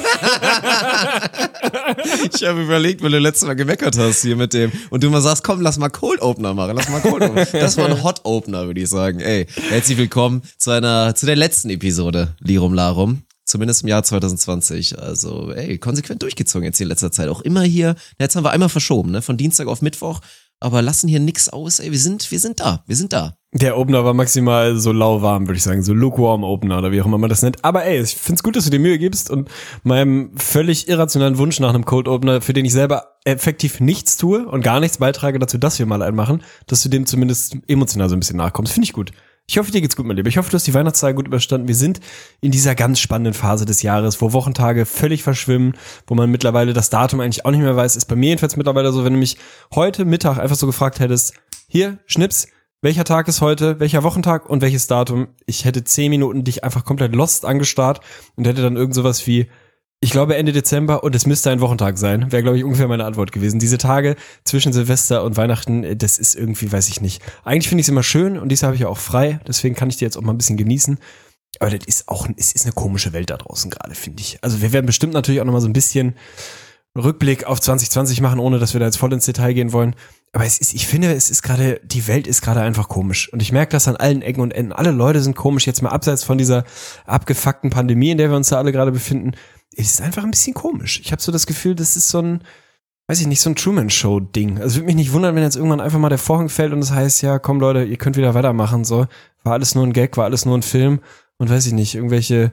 ich habe überlegt, weil du letztes Mal gemeckert hast hier mit dem und du mal sagst, komm, lass mal Cold Opener machen, lass mal Cold Opener. Das war ein Hot Opener, würde ich sagen. Ey, herzlich willkommen zu einer zu der letzten Episode Lirum Larum. Zumindest im Jahr 2020. Also, ey, konsequent durchgezogen jetzt hier in letzter Zeit. Auch immer hier. Jetzt haben wir einmal verschoben, ne? Von Dienstag auf Mittwoch. Aber lassen hier nix aus, ey. Wir sind, wir sind da. Wir sind da. Der Opener war maximal so lauwarm, würde ich sagen, so lukewarm Opener oder wie auch immer man das nennt. Aber ey, ich find's gut, dass du dir Mühe gibst und meinem völlig irrationalen Wunsch nach einem Cold Opener, für den ich selber effektiv nichts tue und gar nichts beitrage dazu, dass wir mal einen machen, dass du dem zumindest emotional so ein bisschen nachkommst. Finde ich gut. Ich hoffe, dir geht's gut, mein Lieber. Ich hoffe, du hast die Weihnachtszeit gut überstanden. Wir sind in dieser ganz spannenden Phase des Jahres, wo Wochentage völlig verschwimmen, wo man mittlerweile das Datum eigentlich auch nicht mehr weiß. Ist bei mir jedenfalls mittlerweile so, wenn du mich heute Mittag einfach so gefragt hättest, hier, Schnips, welcher Tag ist heute, welcher Wochentag und welches Datum? Ich hätte zehn Minuten dich einfach komplett lost angestarrt und hätte dann irgend sowas wie, ich glaube Ende Dezember und es müsste ein Wochentag sein, wäre glaube ich ungefähr meine Antwort gewesen. Diese Tage zwischen Silvester und Weihnachten, äh, das ist irgendwie, weiß ich nicht. Eigentlich finde ich es immer schön und dieses habe ich ja auch frei, deswegen kann ich die jetzt auch mal ein bisschen genießen. Aber das ist auch, es ist eine komische Welt da draußen gerade, finde ich. Also wir werden bestimmt natürlich auch noch mal so ein bisschen Rückblick auf 2020 machen, ohne dass wir da jetzt voll ins Detail gehen wollen. Aber es ist, ich finde, es ist gerade, die Welt ist gerade einfach komisch. Und ich merke das an allen Ecken und Enden. Alle Leute sind komisch, jetzt mal abseits von dieser abgefuckten Pandemie, in der wir uns da alle gerade befinden. Es ist einfach ein bisschen komisch. Ich habe so das Gefühl, das ist so ein, weiß ich nicht, so ein Truman-Show-Ding. Also würde mich nicht wundern, wenn jetzt irgendwann einfach mal der Vorhang fällt und es das heißt, ja, komm Leute, ihr könnt wieder weitermachen. So, war alles nur ein Gag, war alles nur ein Film und weiß ich nicht, irgendwelche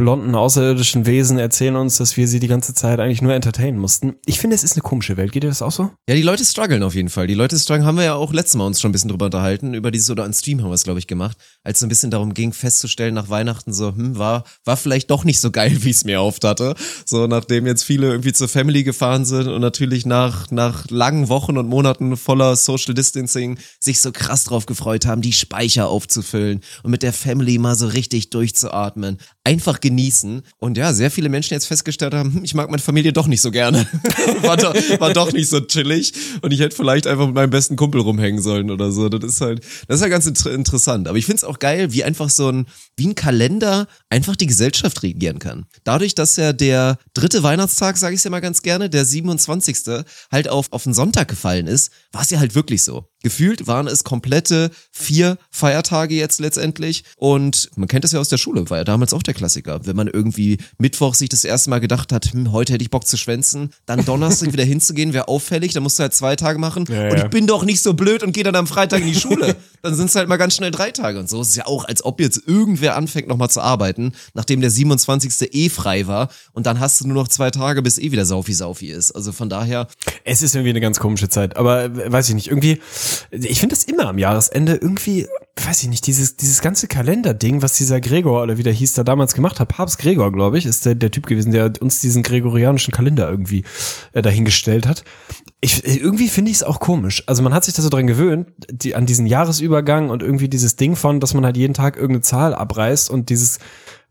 blonden außerirdischen Wesen erzählen uns, dass wir sie die ganze Zeit eigentlich nur entertainen mussten. Ich finde, es ist eine komische Welt. Geht dir das auch so? Ja, die Leute strugglen auf jeden Fall. Die Leute strugglen, haben wir ja auch letztes Mal uns schon ein bisschen drüber unterhalten, über dieses oder an Stream haben wir es, glaube ich, gemacht, als es ein bisschen darum ging, festzustellen nach Weihnachten so, hm, war, war vielleicht doch nicht so geil, wie es mir oft hatte. So, nachdem jetzt viele irgendwie zur Family gefahren sind und natürlich nach, nach langen Wochen und Monaten voller Social Distancing sich so krass drauf gefreut haben, die Speicher aufzufüllen und mit der Family mal so richtig durchzuatmen. Einfach genießen. Und ja, sehr viele Menschen jetzt festgestellt haben, hm, ich mag meine Familie doch nicht so gerne. war, doch, war doch nicht so chillig. Und ich hätte vielleicht einfach mit meinem besten Kumpel rumhängen sollen oder so. Das ist halt, das ist ja halt ganz inter interessant. Aber ich finde es auch geil, wie einfach so ein, wie ein Kalender einfach die Gesellschaft regieren kann. Dadurch, dass ja der dritte Weihnachtstag, sage ich ja mal ganz gerne, der 27. halt auf, auf den Sonntag gefallen ist, war es ja halt wirklich so. Gefühlt waren es komplette vier Feiertage jetzt letztendlich. Und man kennt es ja aus der Schule, war ja damals auch der Klassiker. Wenn man irgendwie Mittwoch sich das erste Mal gedacht hat, hm, heute hätte ich Bock zu schwänzen, dann Donnerstag wieder hinzugehen, wäre auffällig, dann musst du halt zwei Tage machen. Ja, und ja. ich bin doch nicht so blöd und gehe dann am Freitag in die Schule. dann sind es halt mal ganz schnell drei Tage. Und so ist es ja auch, als ob jetzt irgendwer anfängt nochmal zu arbeiten, nachdem der 27. eh frei war. Und dann hast du nur noch zwei Tage, bis eh wieder Saufi-Saufi ist. Also von daher, Es ist irgendwie eine ganz komische Zeit, aber äh, weiß ich nicht, irgendwie, ich finde das immer am Jahresende irgendwie, weiß ich nicht, dieses, dieses ganze Kalenderding, was dieser Gregor oder wie der hieß, da damals gemacht hat, Papst Gregor, glaube ich, ist der, der Typ gewesen, der uns diesen gregorianischen Kalender irgendwie äh, dahingestellt hat. Ich, irgendwie finde ich es auch komisch. Also man hat sich da so dran gewöhnt, die, an diesen Jahresübergang und irgendwie dieses Ding von, dass man halt jeden Tag irgendeine Zahl abreißt und dieses,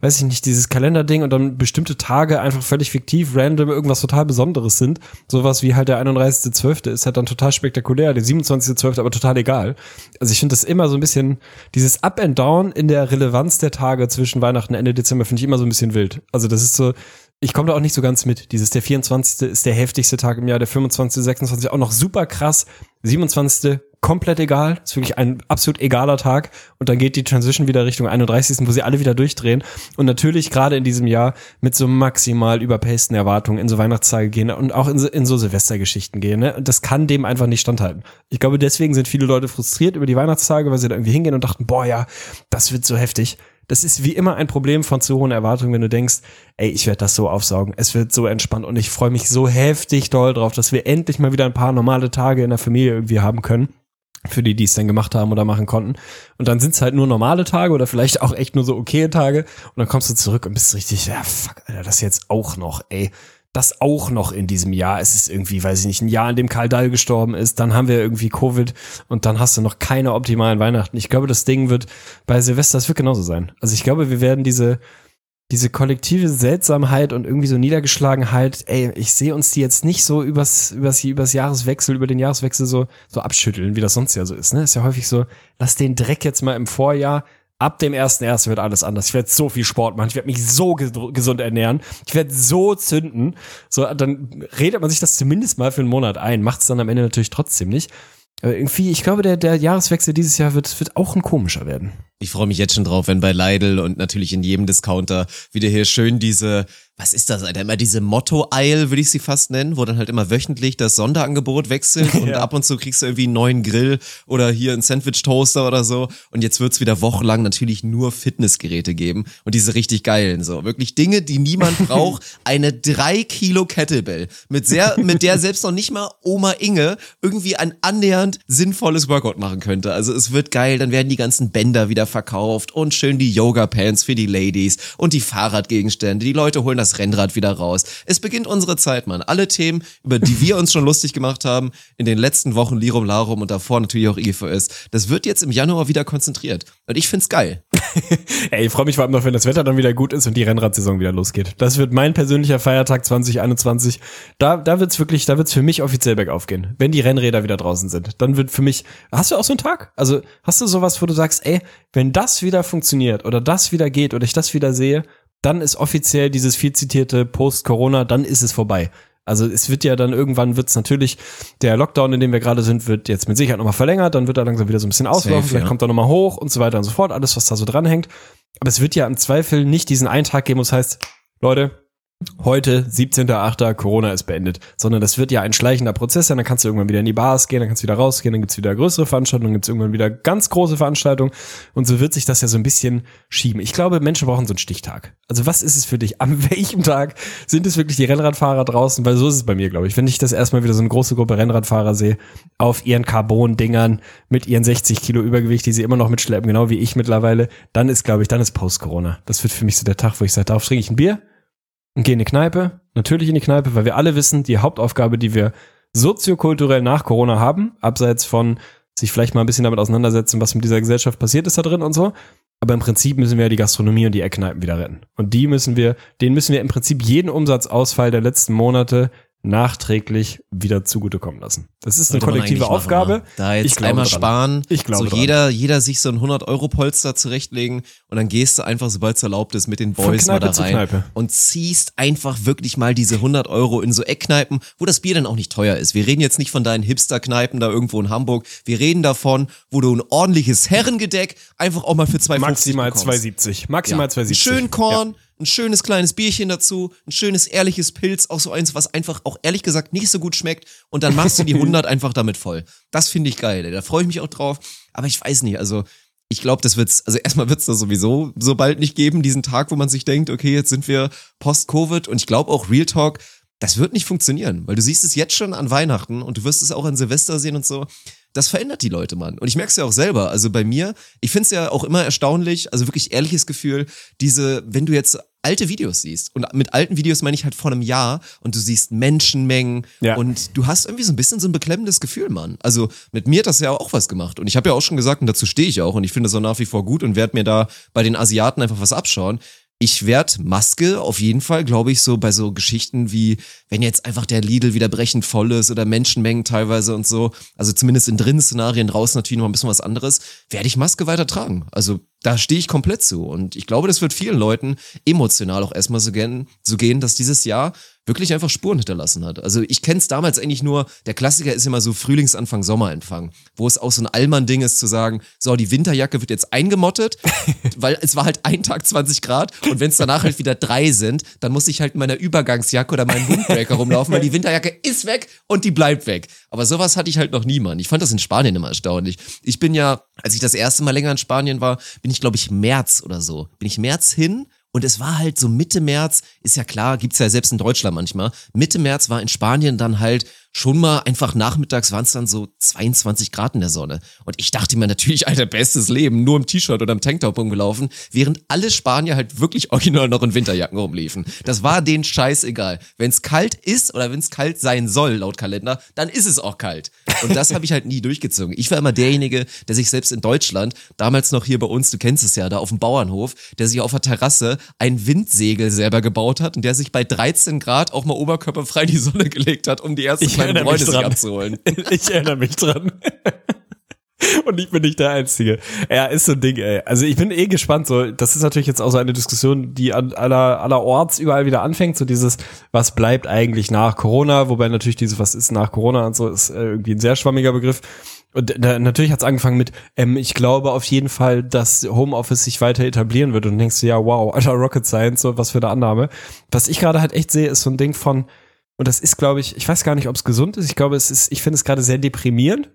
weiß ich nicht, dieses Kalenderding und dann bestimmte Tage einfach völlig fiktiv, random, irgendwas total Besonderes sind. Sowas wie halt der 31.12. ist halt dann total spektakulär, der 27.12. aber total egal. Also ich finde das immer so ein bisschen, dieses Up and Down in der Relevanz der Tage zwischen Weihnachten und Ende Dezember finde ich immer so ein bisschen wild. Also das ist so, ich komme da auch nicht so ganz mit. Dieses, der 24. ist der heftigste Tag im Jahr, der 25., 26. auch noch super krass. 27. komplett egal, ist wirklich ein absolut egaler Tag. Und dann geht die Transition wieder Richtung 31., wo sie alle wieder durchdrehen. Und natürlich gerade in diesem Jahr mit so maximal überpaceden Erwartungen in so Weihnachtstage gehen und auch in so, in so Silvestergeschichten gehen. Ne? Und das kann dem einfach nicht standhalten. Ich glaube, deswegen sind viele Leute frustriert über die Weihnachtstage, weil sie da irgendwie hingehen und dachten, boah ja, das wird so heftig. Das ist wie immer ein Problem von zu hohen Erwartungen, wenn du denkst, ey, ich werde das so aufsaugen, es wird so entspannt und ich freue mich so heftig doll drauf, dass wir endlich mal wieder ein paar normale Tage in der Familie irgendwie haben können. Für die, die es dann gemacht haben oder machen konnten. Und dann sind es halt nur normale Tage oder vielleicht auch echt nur so okay Tage. Und dann kommst du zurück und bist richtig, ja, fuck, Alter, das jetzt auch noch, ey. das auch noch in diesem Jahr. Es ist irgendwie, weiß ich nicht, ein Jahr, in dem Karl Dahl gestorben ist, dann haben wir irgendwie Covid und dann hast du noch keine optimalen Weihnachten. Ich glaube, das Ding wird bei Silvester, das wird genauso sein. Also ich glaube, wir werden diese, diese kollektive Seltsamheit und irgendwie so Niedergeschlagenheit, ey, ich sehe uns die jetzt nicht so übers, übers, übers Jahreswechsel, über den Jahreswechsel so, so abschütteln, wie das sonst ja so ist, ne? Ist ja häufig so, lass den Dreck jetzt mal im Vorjahr, ab dem ersten ersten wird alles anders. Ich werde so viel Sport machen, ich werde mich so ges gesund ernähren, ich werde so zünden. So, dann redet man sich das zumindest mal für einen Monat ein, macht es dann am Ende natürlich trotzdem nicht. Aber irgendwie, ich glaube, der, der Jahreswechsel dieses Jahr wird, wird auch ein komischer werden. Ich freue mich jetzt schon drauf, wenn bei Lidl und natürlich in jedem Discounter wieder hier schön diese, was ist das, Alter, immer diese Motto-Eil, würde ich sie fast nennen, wo dann halt immer wöchentlich das Sonderangebot wechselt und Ja. ab und zu kriegst du irgendwie einen neuen Grill oder hier einen Sandwich-Toaster oder so und jetzt wird's wieder wochenlang natürlich nur Fitnessgeräte geben und diese richtig geilen, so. Wirklich Dinge, die niemand braucht. Eine drei Kilo Kettlebell mit sehr, mit der selbst noch nicht mal Oma Inge irgendwie ein annähernd sinnvolles Workout machen könnte. Also es wird geil, dann werden die ganzen Bänder wieder verkauft und schön die Yoga-Pants für die Ladies und die Fahrradgegenstände. Die Leute holen das Rennrad wieder raus. Es beginnt unsere Zeit, Mann. Alle Themen, über die wir uns schon lustig gemacht haben, in den letzten Wochen Lirum Larum und davor natürlich auch IFOS, das wird jetzt im Januar wieder konzentriert. Und ich find's geil. Ey, ich freue mich vor allem noch, wenn das Wetter dann wieder gut ist und die Rennradsaison wieder losgeht. Das wird mein persönlicher Feiertag 2021. Da, da wird's wirklich, da wird's für mich offiziell bergauf gehen. Wenn die Rennräder wieder draußen sind, dann wird für mich, hast du auch so einen Tag? Also, hast du sowas, wo du sagst, ey, wenn das wieder funktioniert oder das wieder geht oder ich das wieder sehe, dann ist offiziell dieses viel zitierte Post-Corona, dann ist es vorbei. Also es wird ja dann irgendwann wird's natürlich, der Lockdown, in dem wir gerade sind, wird jetzt mit Sicherheit nochmal verlängert, dann wird er langsam wieder so ein bisschen auslaufen, vielleicht ja. kommt er nochmal hoch und so weiter und so fort, alles, was da so dranhängt. Aber es wird ja im Zweifel nicht diesen einen Tag geben, wo es heißt, Leute, heute, 17.8., Corona ist beendet, sondern das wird ja ein schleichender Prozess sein, dann kannst du irgendwann wieder in die Bars gehen, dann kannst du wieder rausgehen, dann gibt's wieder größere Veranstaltungen, dann gibt's irgendwann wieder ganz große Veranstaltungen und so wird sich das ja so ein bisschen schieben. Ich glaube, Menschen brauchen so einen Stichtag. Also was ist es für dich? An welchem Tag sind es wirklich die Rennradfahrer draußen? Weil so ist es bei mir, glaube ich. Wenn ich das erstmal wieder so eine große Gruppe Rennradfahrer sehe, auf ihren Carbon-Dingern mit ihren 60 Kilo Übergewicht, die sie immer noch mitschleppen, genau wie ich mittlerweile, dann ist, glaube ich, dann ist Post-Corona. Das wird für mich so der Tag, wo ich sage, darauf trinke ich ein Bier, und gehen in die Kneipe, natürlich in die Kneipe, weil wir alle wissen, die Hauptaufgabe, die wir soziokulturell nach Corona haben, abseits von sich vielleicht mal ein bisschen damit auseinandersetzen, was mit dieser Gesellschaft passiert ist da drin und so. Aber im Prinzip müssen wir ja die Gastronomie und die Eckkneipen wieder retten. Und die müssen wir, denen müssen wir im Prinzip jeden Umsatzausfall der letzten Monate nachträglich wieder zugutekommen lassen. Das ist eine Sollte man kollektive eigentlich machen, Aufgabe. ne? Da jetzt Ich einmal dran. sparen, Ich glaube so dran. jeder, jeder sich so ein 100-Euro-Polster zurechtlegen und dann gehst du einfach, sobald es erlaubt ist, mit den Boys mal da rein und ziehst einfach wirklich mal diese 100 Euro in so Eckkneipen, wo das Bier dann auch nicht teuer ist. Wir reden jetzt nicht von deinen Hipster-Kneipen da irgendwo in Hamburg. Wir reden davon, wo du ein ordentliches Herrengedeck einfach auch mal für 2,50 Maximal bekommst. 270. Maximal Ja. 270. Schön Korn, ein schönes kleines Bierchen dazu, ein schönes ehrliches Pilz, auch so eins, was einfach auch ehrlich gesagt nicht so gut schmeckt und dann machst du die 100 einfach damit voll. Das finde ich geil, ey. da freue ich mich auch drauf, aber ich weiß nicht, also ich glaube, das wird's, also erstmal wird's da sowieso so bald nicht geben, diesen Tag, wo man sich denkt, okay, jetzt sind wir post-Covid und ich glaube auch Real Talk, das wird nicht funktionieren, weil du siehst es jetzt schon an Weihnachten und du wirst es auch an Silvester sehen und so. Das verändert die Leute, Mann. Und ich merke es ja auch selber. Also bei mir, ich finde es ja auch immer erstaunlich, also wirklich ehrliches Gefühl, diese, wenn du jetzt alte Videos siehst, und mit alten Videos meine ich halt vor einem Jahr und du siehst Menschenmengen Ja. und du hast irgendwie so ein bisschen so ein beklemmendes Gefühl, Mann. Also mit mir hat das ja auch was gemacht. Und ich habe ja auch schon gesagt, und dazu stehe ich auch, und ich finde das auch nach wie vor gut und werde mir da bei den Asiaten einfach was abschauen. Ich werd Maske auf jeden Fall, glaube ich, so bei so Geschichten wie, wenn jetzt einfach der Lidl wieder brechend voll ist oder Menschenmengen teilweise und so, also zumindest in drinnen Szenarien draußen natürlich noch ein bisschen was anderes, werde ich Maske weiter tragen. Also da stehe ich komplett zu. Und ich glaube, das wird vielen Leuten emotional auch erstmal so gehen, so gehen, dass dieses Jahr wirklich einfach Spuren hinterlassen hat. Also ich kenne es damals eigentlich nur, der Klassiker ist immer so Frühlingsanfang, Sommerempfang, wo es auch so ein Allmann-Ding ist zu sagen, so, die Winterjacke wird jetzt eingemottet, weil es war halt ein Tag 20 Grad und wenn es danach halt wieder drei sind, dann muss ich halt in meiner Übergangsjacke oder meinem Windbreaker rumlaufen, weil die Winterjacke ist weg und die bleibt weg. Aber sowas hatte ich halt noch nie, Mann. Ich fand das in Spanien immer erstaunlich. Ich bin ja, als ich das erste Mal länger in Spanien war, bin ich glaube ich März oder so. Bin ich März hin und es war halt so Mitte März, ist ja klar, gibt's ja selbst in Deutschland manchmal. Mitte März war in Spanien dann halt schon mal einfach nachmittags waren es dann so 22 Grad in der Sonne. Und ich dachte mir natürlich, Alter, bestes Leben, nur im T-Shirt oder im Tanktop rumgelaufen, während alle Spanier halt wirklich original noch in Winterjacken rumliefen. Das war denen scheißegal. Wenn es kalt ist oder wenn es kalt sein soll, laut Kalender, dann ist es auch kalt. Und das habe ich halt nie durchgezogen. Ich war immer derjenige, der sich selbst in Deutschland, damals noch hier bei uns, du kennst es ja, da auf dem Bauernhof, der sich auf der Terrasse ein Windsegel selber gebaut hat und der sich bei 13 Grad auch mal oberkörperfrei in die Sonne gelegt hat, um die erste Ich mich Freunde sich abzuholen. Ich erinnere mich dran. Und ich bin nicht der Einzige. Ja, ist so ein Ding, ey. Also ich bin eh gespannt. So, das ist natürlich jetzt auch so eine Diskussion, die an aller, allerorts überall wieder anfängt. So dieses, was bleibt eigentlich nach Corona? Wobei natürlich dieses, was ist nach Corona und so, ist äh, irgendwie ein sehr schwammiger Begriff. Und da, natürlich hat es angefangen mit, ähm, ich glaube auf jeden Fall, dass Homeoffice sich weiter etablieren wird. Und denkst, du, ja, wow, alter Rocket Science, so was für eine Annahme. Was ich gerade halt echt sehe, ist so ein Ding von, und das ist, glaube ich, ich weiß gar nicht, ob es gesund ist. Ich glaube, es ist, ich finde es gerade sehr deprimierend.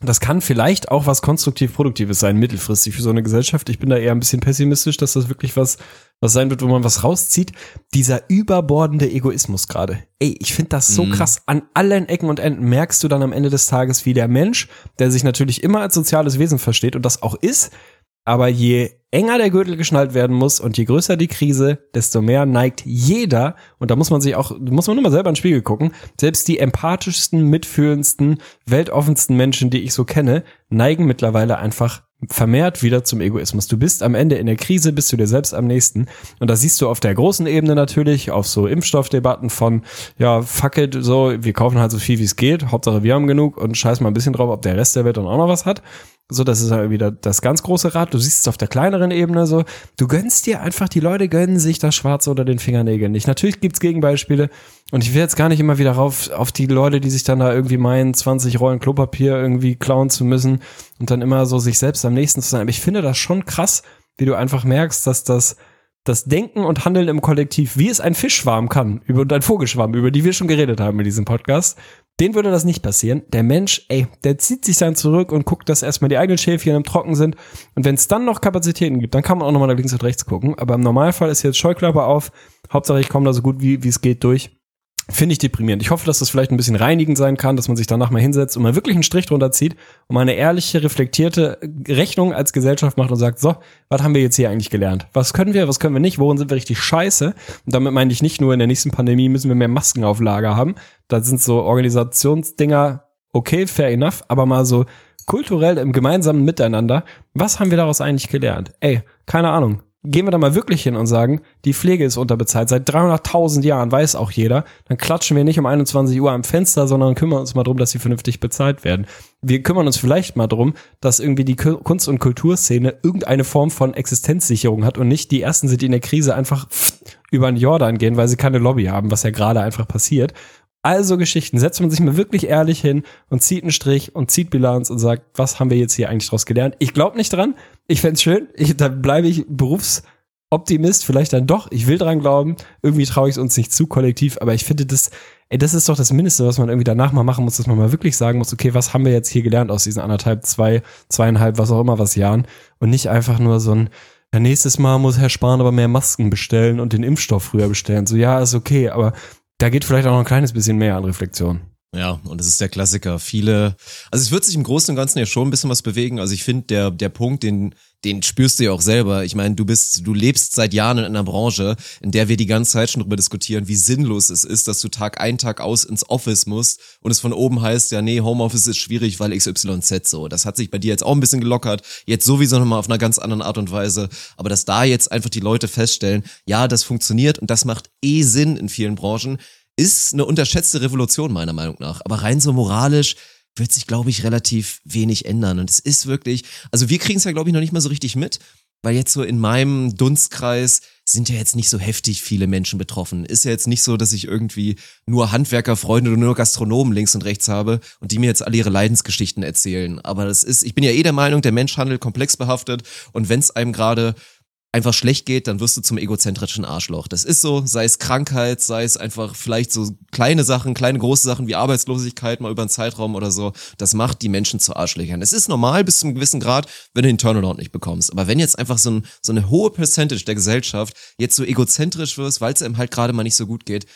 Das kann vielleicht auch was konstruktiv Produktives sein, mittelfristig für so eine Gesellschaft. Ich bin da eher ein bisschen pessimistisch, dass das wirklich was, was sein wird, wo man was rauszieht. Dieser überbordende Egoismus gerade. Ey, ich finde das so krass. An allen Ecken und Enden merkst du dann am Ende des Tages, wie der Mensch, der sich natürlich immer als soziales Wesen versteht und das auch ist, aber je enger der Gürtel geschnallt werden muss und je größer die Krise, desto mehr neigt jeder, und da muss man sich auch, muss man nur mal selber in den Spiegel gucken, selbst die empathischsten, mitfühlendsten, weltoffensten Menschen, die ich so kenne, neigen mittlerweile einfach vermehrt wieder zum Egoismus. Du bist am Ende in der Krise, bist du dir selbst am nächsten. Und das siehst du auf der großen Ebene natürlich, auf so Impfstoffdebatten von, ja, fuck it, so, wir kaufen halt so viel wie es geht, Hauptsache wir haben genug und scheiß mal ein bisschen drauf, ob der Rest der Welt dann auch noch was hat. So, das ist halt wieder das ganz große Rad. Du siehst es auf der kleineren Ebene so. Du gönnst dir einfach, die Leute gönnen sich das Schwarze unter den Fingernägeln nicht. Natürlich gibt's Gegenbeispiele. Und ich will jetzt gar nicht immer wieder rauf auf die Leute, die sich dann da irgendwie meinen, 20 Rollen Klopapier irgendwie klauen zu müssen und dann immer so sich selbst am nächsten zu sein. Aber ich finde das schon krass, wie du einfach merkst, dass das, das Denken und Handeln im Kollektiv, wie es ein Fischschwarm kann, über und ein Vogelschwarm, über die wir schon geredet haben in diesem Podcast, den würde das nicht passieren. Der Mensch, ey, der zieht sich dann zurück und guckt, dass erstmal die eigenen Schäfchen im Trocken sind. Und wenn es dann noch Kapazitäten gibt, dann kann man auch nochmal nach links und rechts gucken. Aber im Normalfall ist jetzt Scheuklappe auf. Hauptsache, ich komme da so gut wie wie es geht durch. Finde ich deprimierend. Ich hoffe, dass das vielleicht ein bisschen reinigend sein kann, dass man sich danach mal hinsetzt und mal wirklich einen Strich drunter zieht und mal eine ehrliche, reflektierte Rechnung als Gesellschaft macht und sagt, so, was haben wir jetzt hier eigentlich gelernt? Was können wir, was können wir nicht? Worin sind wir richtig scheiße? Und damit meine ich nicht nur in der nächsten Pandemie müssen wir mehr Masken auf Lager haben. Da sind so Organisationsdinger okay, fair enough, aber mal so kulturell im gemeinsamen Miteinander, was haben wir daraus eigentlich gelernt? Ey, keine Ahnung. Gehen wir da mal wirklich hin und sagen, die Pflege ist unterbezahlt. Seit 300.000 Jahren weiß auch jeder. Dann klatschen wir nicht um 21 Uhr am Fenster, sondern kümmern uns mal drum, dass sie vernünftig bezahlt werden. Wir kümmern uns vielleicht mal drum, dass irgendwie die Ku- Kunst- und Kulturszene irgendeine Form von Existenzsicherung hat und nicht die ersten sind, die in der Krise einfach über den Jordan gehen, weil sie keine Lobby haben, was ja gerade einfach passiert. Also Geschichten, setzt man sich mal wirklich ehrlich hin und zieht einen Strich und zieht Bilanz und sagt, was haben wir jetzt hier eigentlich draus gelernt? Ich glaube nicht dran. Ich fänd's schön. Ich, da bleibe ich Berufsoptimist, vielleicht dann doch. Ich will dran glauben. Irgendwie traue ich es uns nicht zu kollektiv, aber ich finde das, ey, das ist doch das Mindeste, was man irgendwie danach mal machen muss, dass man mal wirklich sagen muss, okay, was haben wir jetzt hier gelernt aus diesen anderthalb, zwei, zweieinhalb, was auch immer was Jahren und nicht einfach nur so ein, ja, nächstes Mal muss Herr Spahn aber mehr Masken bestellen und den Impfstoff früher bestellen. So, ja, ist okay, aber da geht vielleicht auch noch ein kleines bisschen mehr an Reflexion. Ja, und das ist der Klassiker. Viele, also es wird sich im Großen und Ganzen ja schon ein bisschen was bewegen. Also ich finde, der, der Punkt, den, den spürst du ja auch selber. Ich meine, du bist, du lebst seit Jahren in einer Branche, in der wir die ganze Zeit schon drüber diskutieren, wie sinnlos es ist, dass du Tag ein, Tag aus ins Office musst und es von oben heißt, ja, nee, Homeoffice ist schwierig, weil XYZ so. Das hat sich bei dir jetzt auch ein bisschen gelockert. Jetzt sowieso nochmal auf einer ganz anderen Art und Weise. Aber dass da jetzt einfach die Leute feststellen, ja, das funktioniert und das macht eh Sinn in vielen Branchen, ist eine unterschätzte Revolution meiner Meinung nach. Aber rein so moralisch wird sich, glaube ich, relativ wenig ändern. Und es ist wirklich, also wir kriegen es ja, glaube ich, noch nicht mal so richtig mit, weil jetzt so in meinem Dunstkreis sind ja jetzt nicht so heftig viele Menschen betroffen. Ist ja jetzt nicht so, dass ich irgendwie nur Handwerkerfreunde oder nur Gastronomen links und rechts habe und die mir jetzt alle ihre Leidensgeschichten erzählen. Aber das ist, ich bin ja eh der Meinung, der Mensch handelt komplex behaftet und wenn es einem gerade einfach schlecht geht, dann wirst du zum egozentrischen Arschloch. Das ist so, sei es Krankheit, sei es einfach vielleicht so kleine Sachen, kleine große Sachen wie Arbeitslosigkeit mal über einen Zeitraum oder so. Das macht die Menschen zu Arschlöchern. Es ist normal bis zu einem gewissen Grad, wenn du den Turnaround nicht bekommst. Aber wenn jetzt einfach so, ein, so eine hohe Percentage der Gesellschaft jetzt so egozentrisch wirst, weil es einem halt gerade mal nicht so gut geht,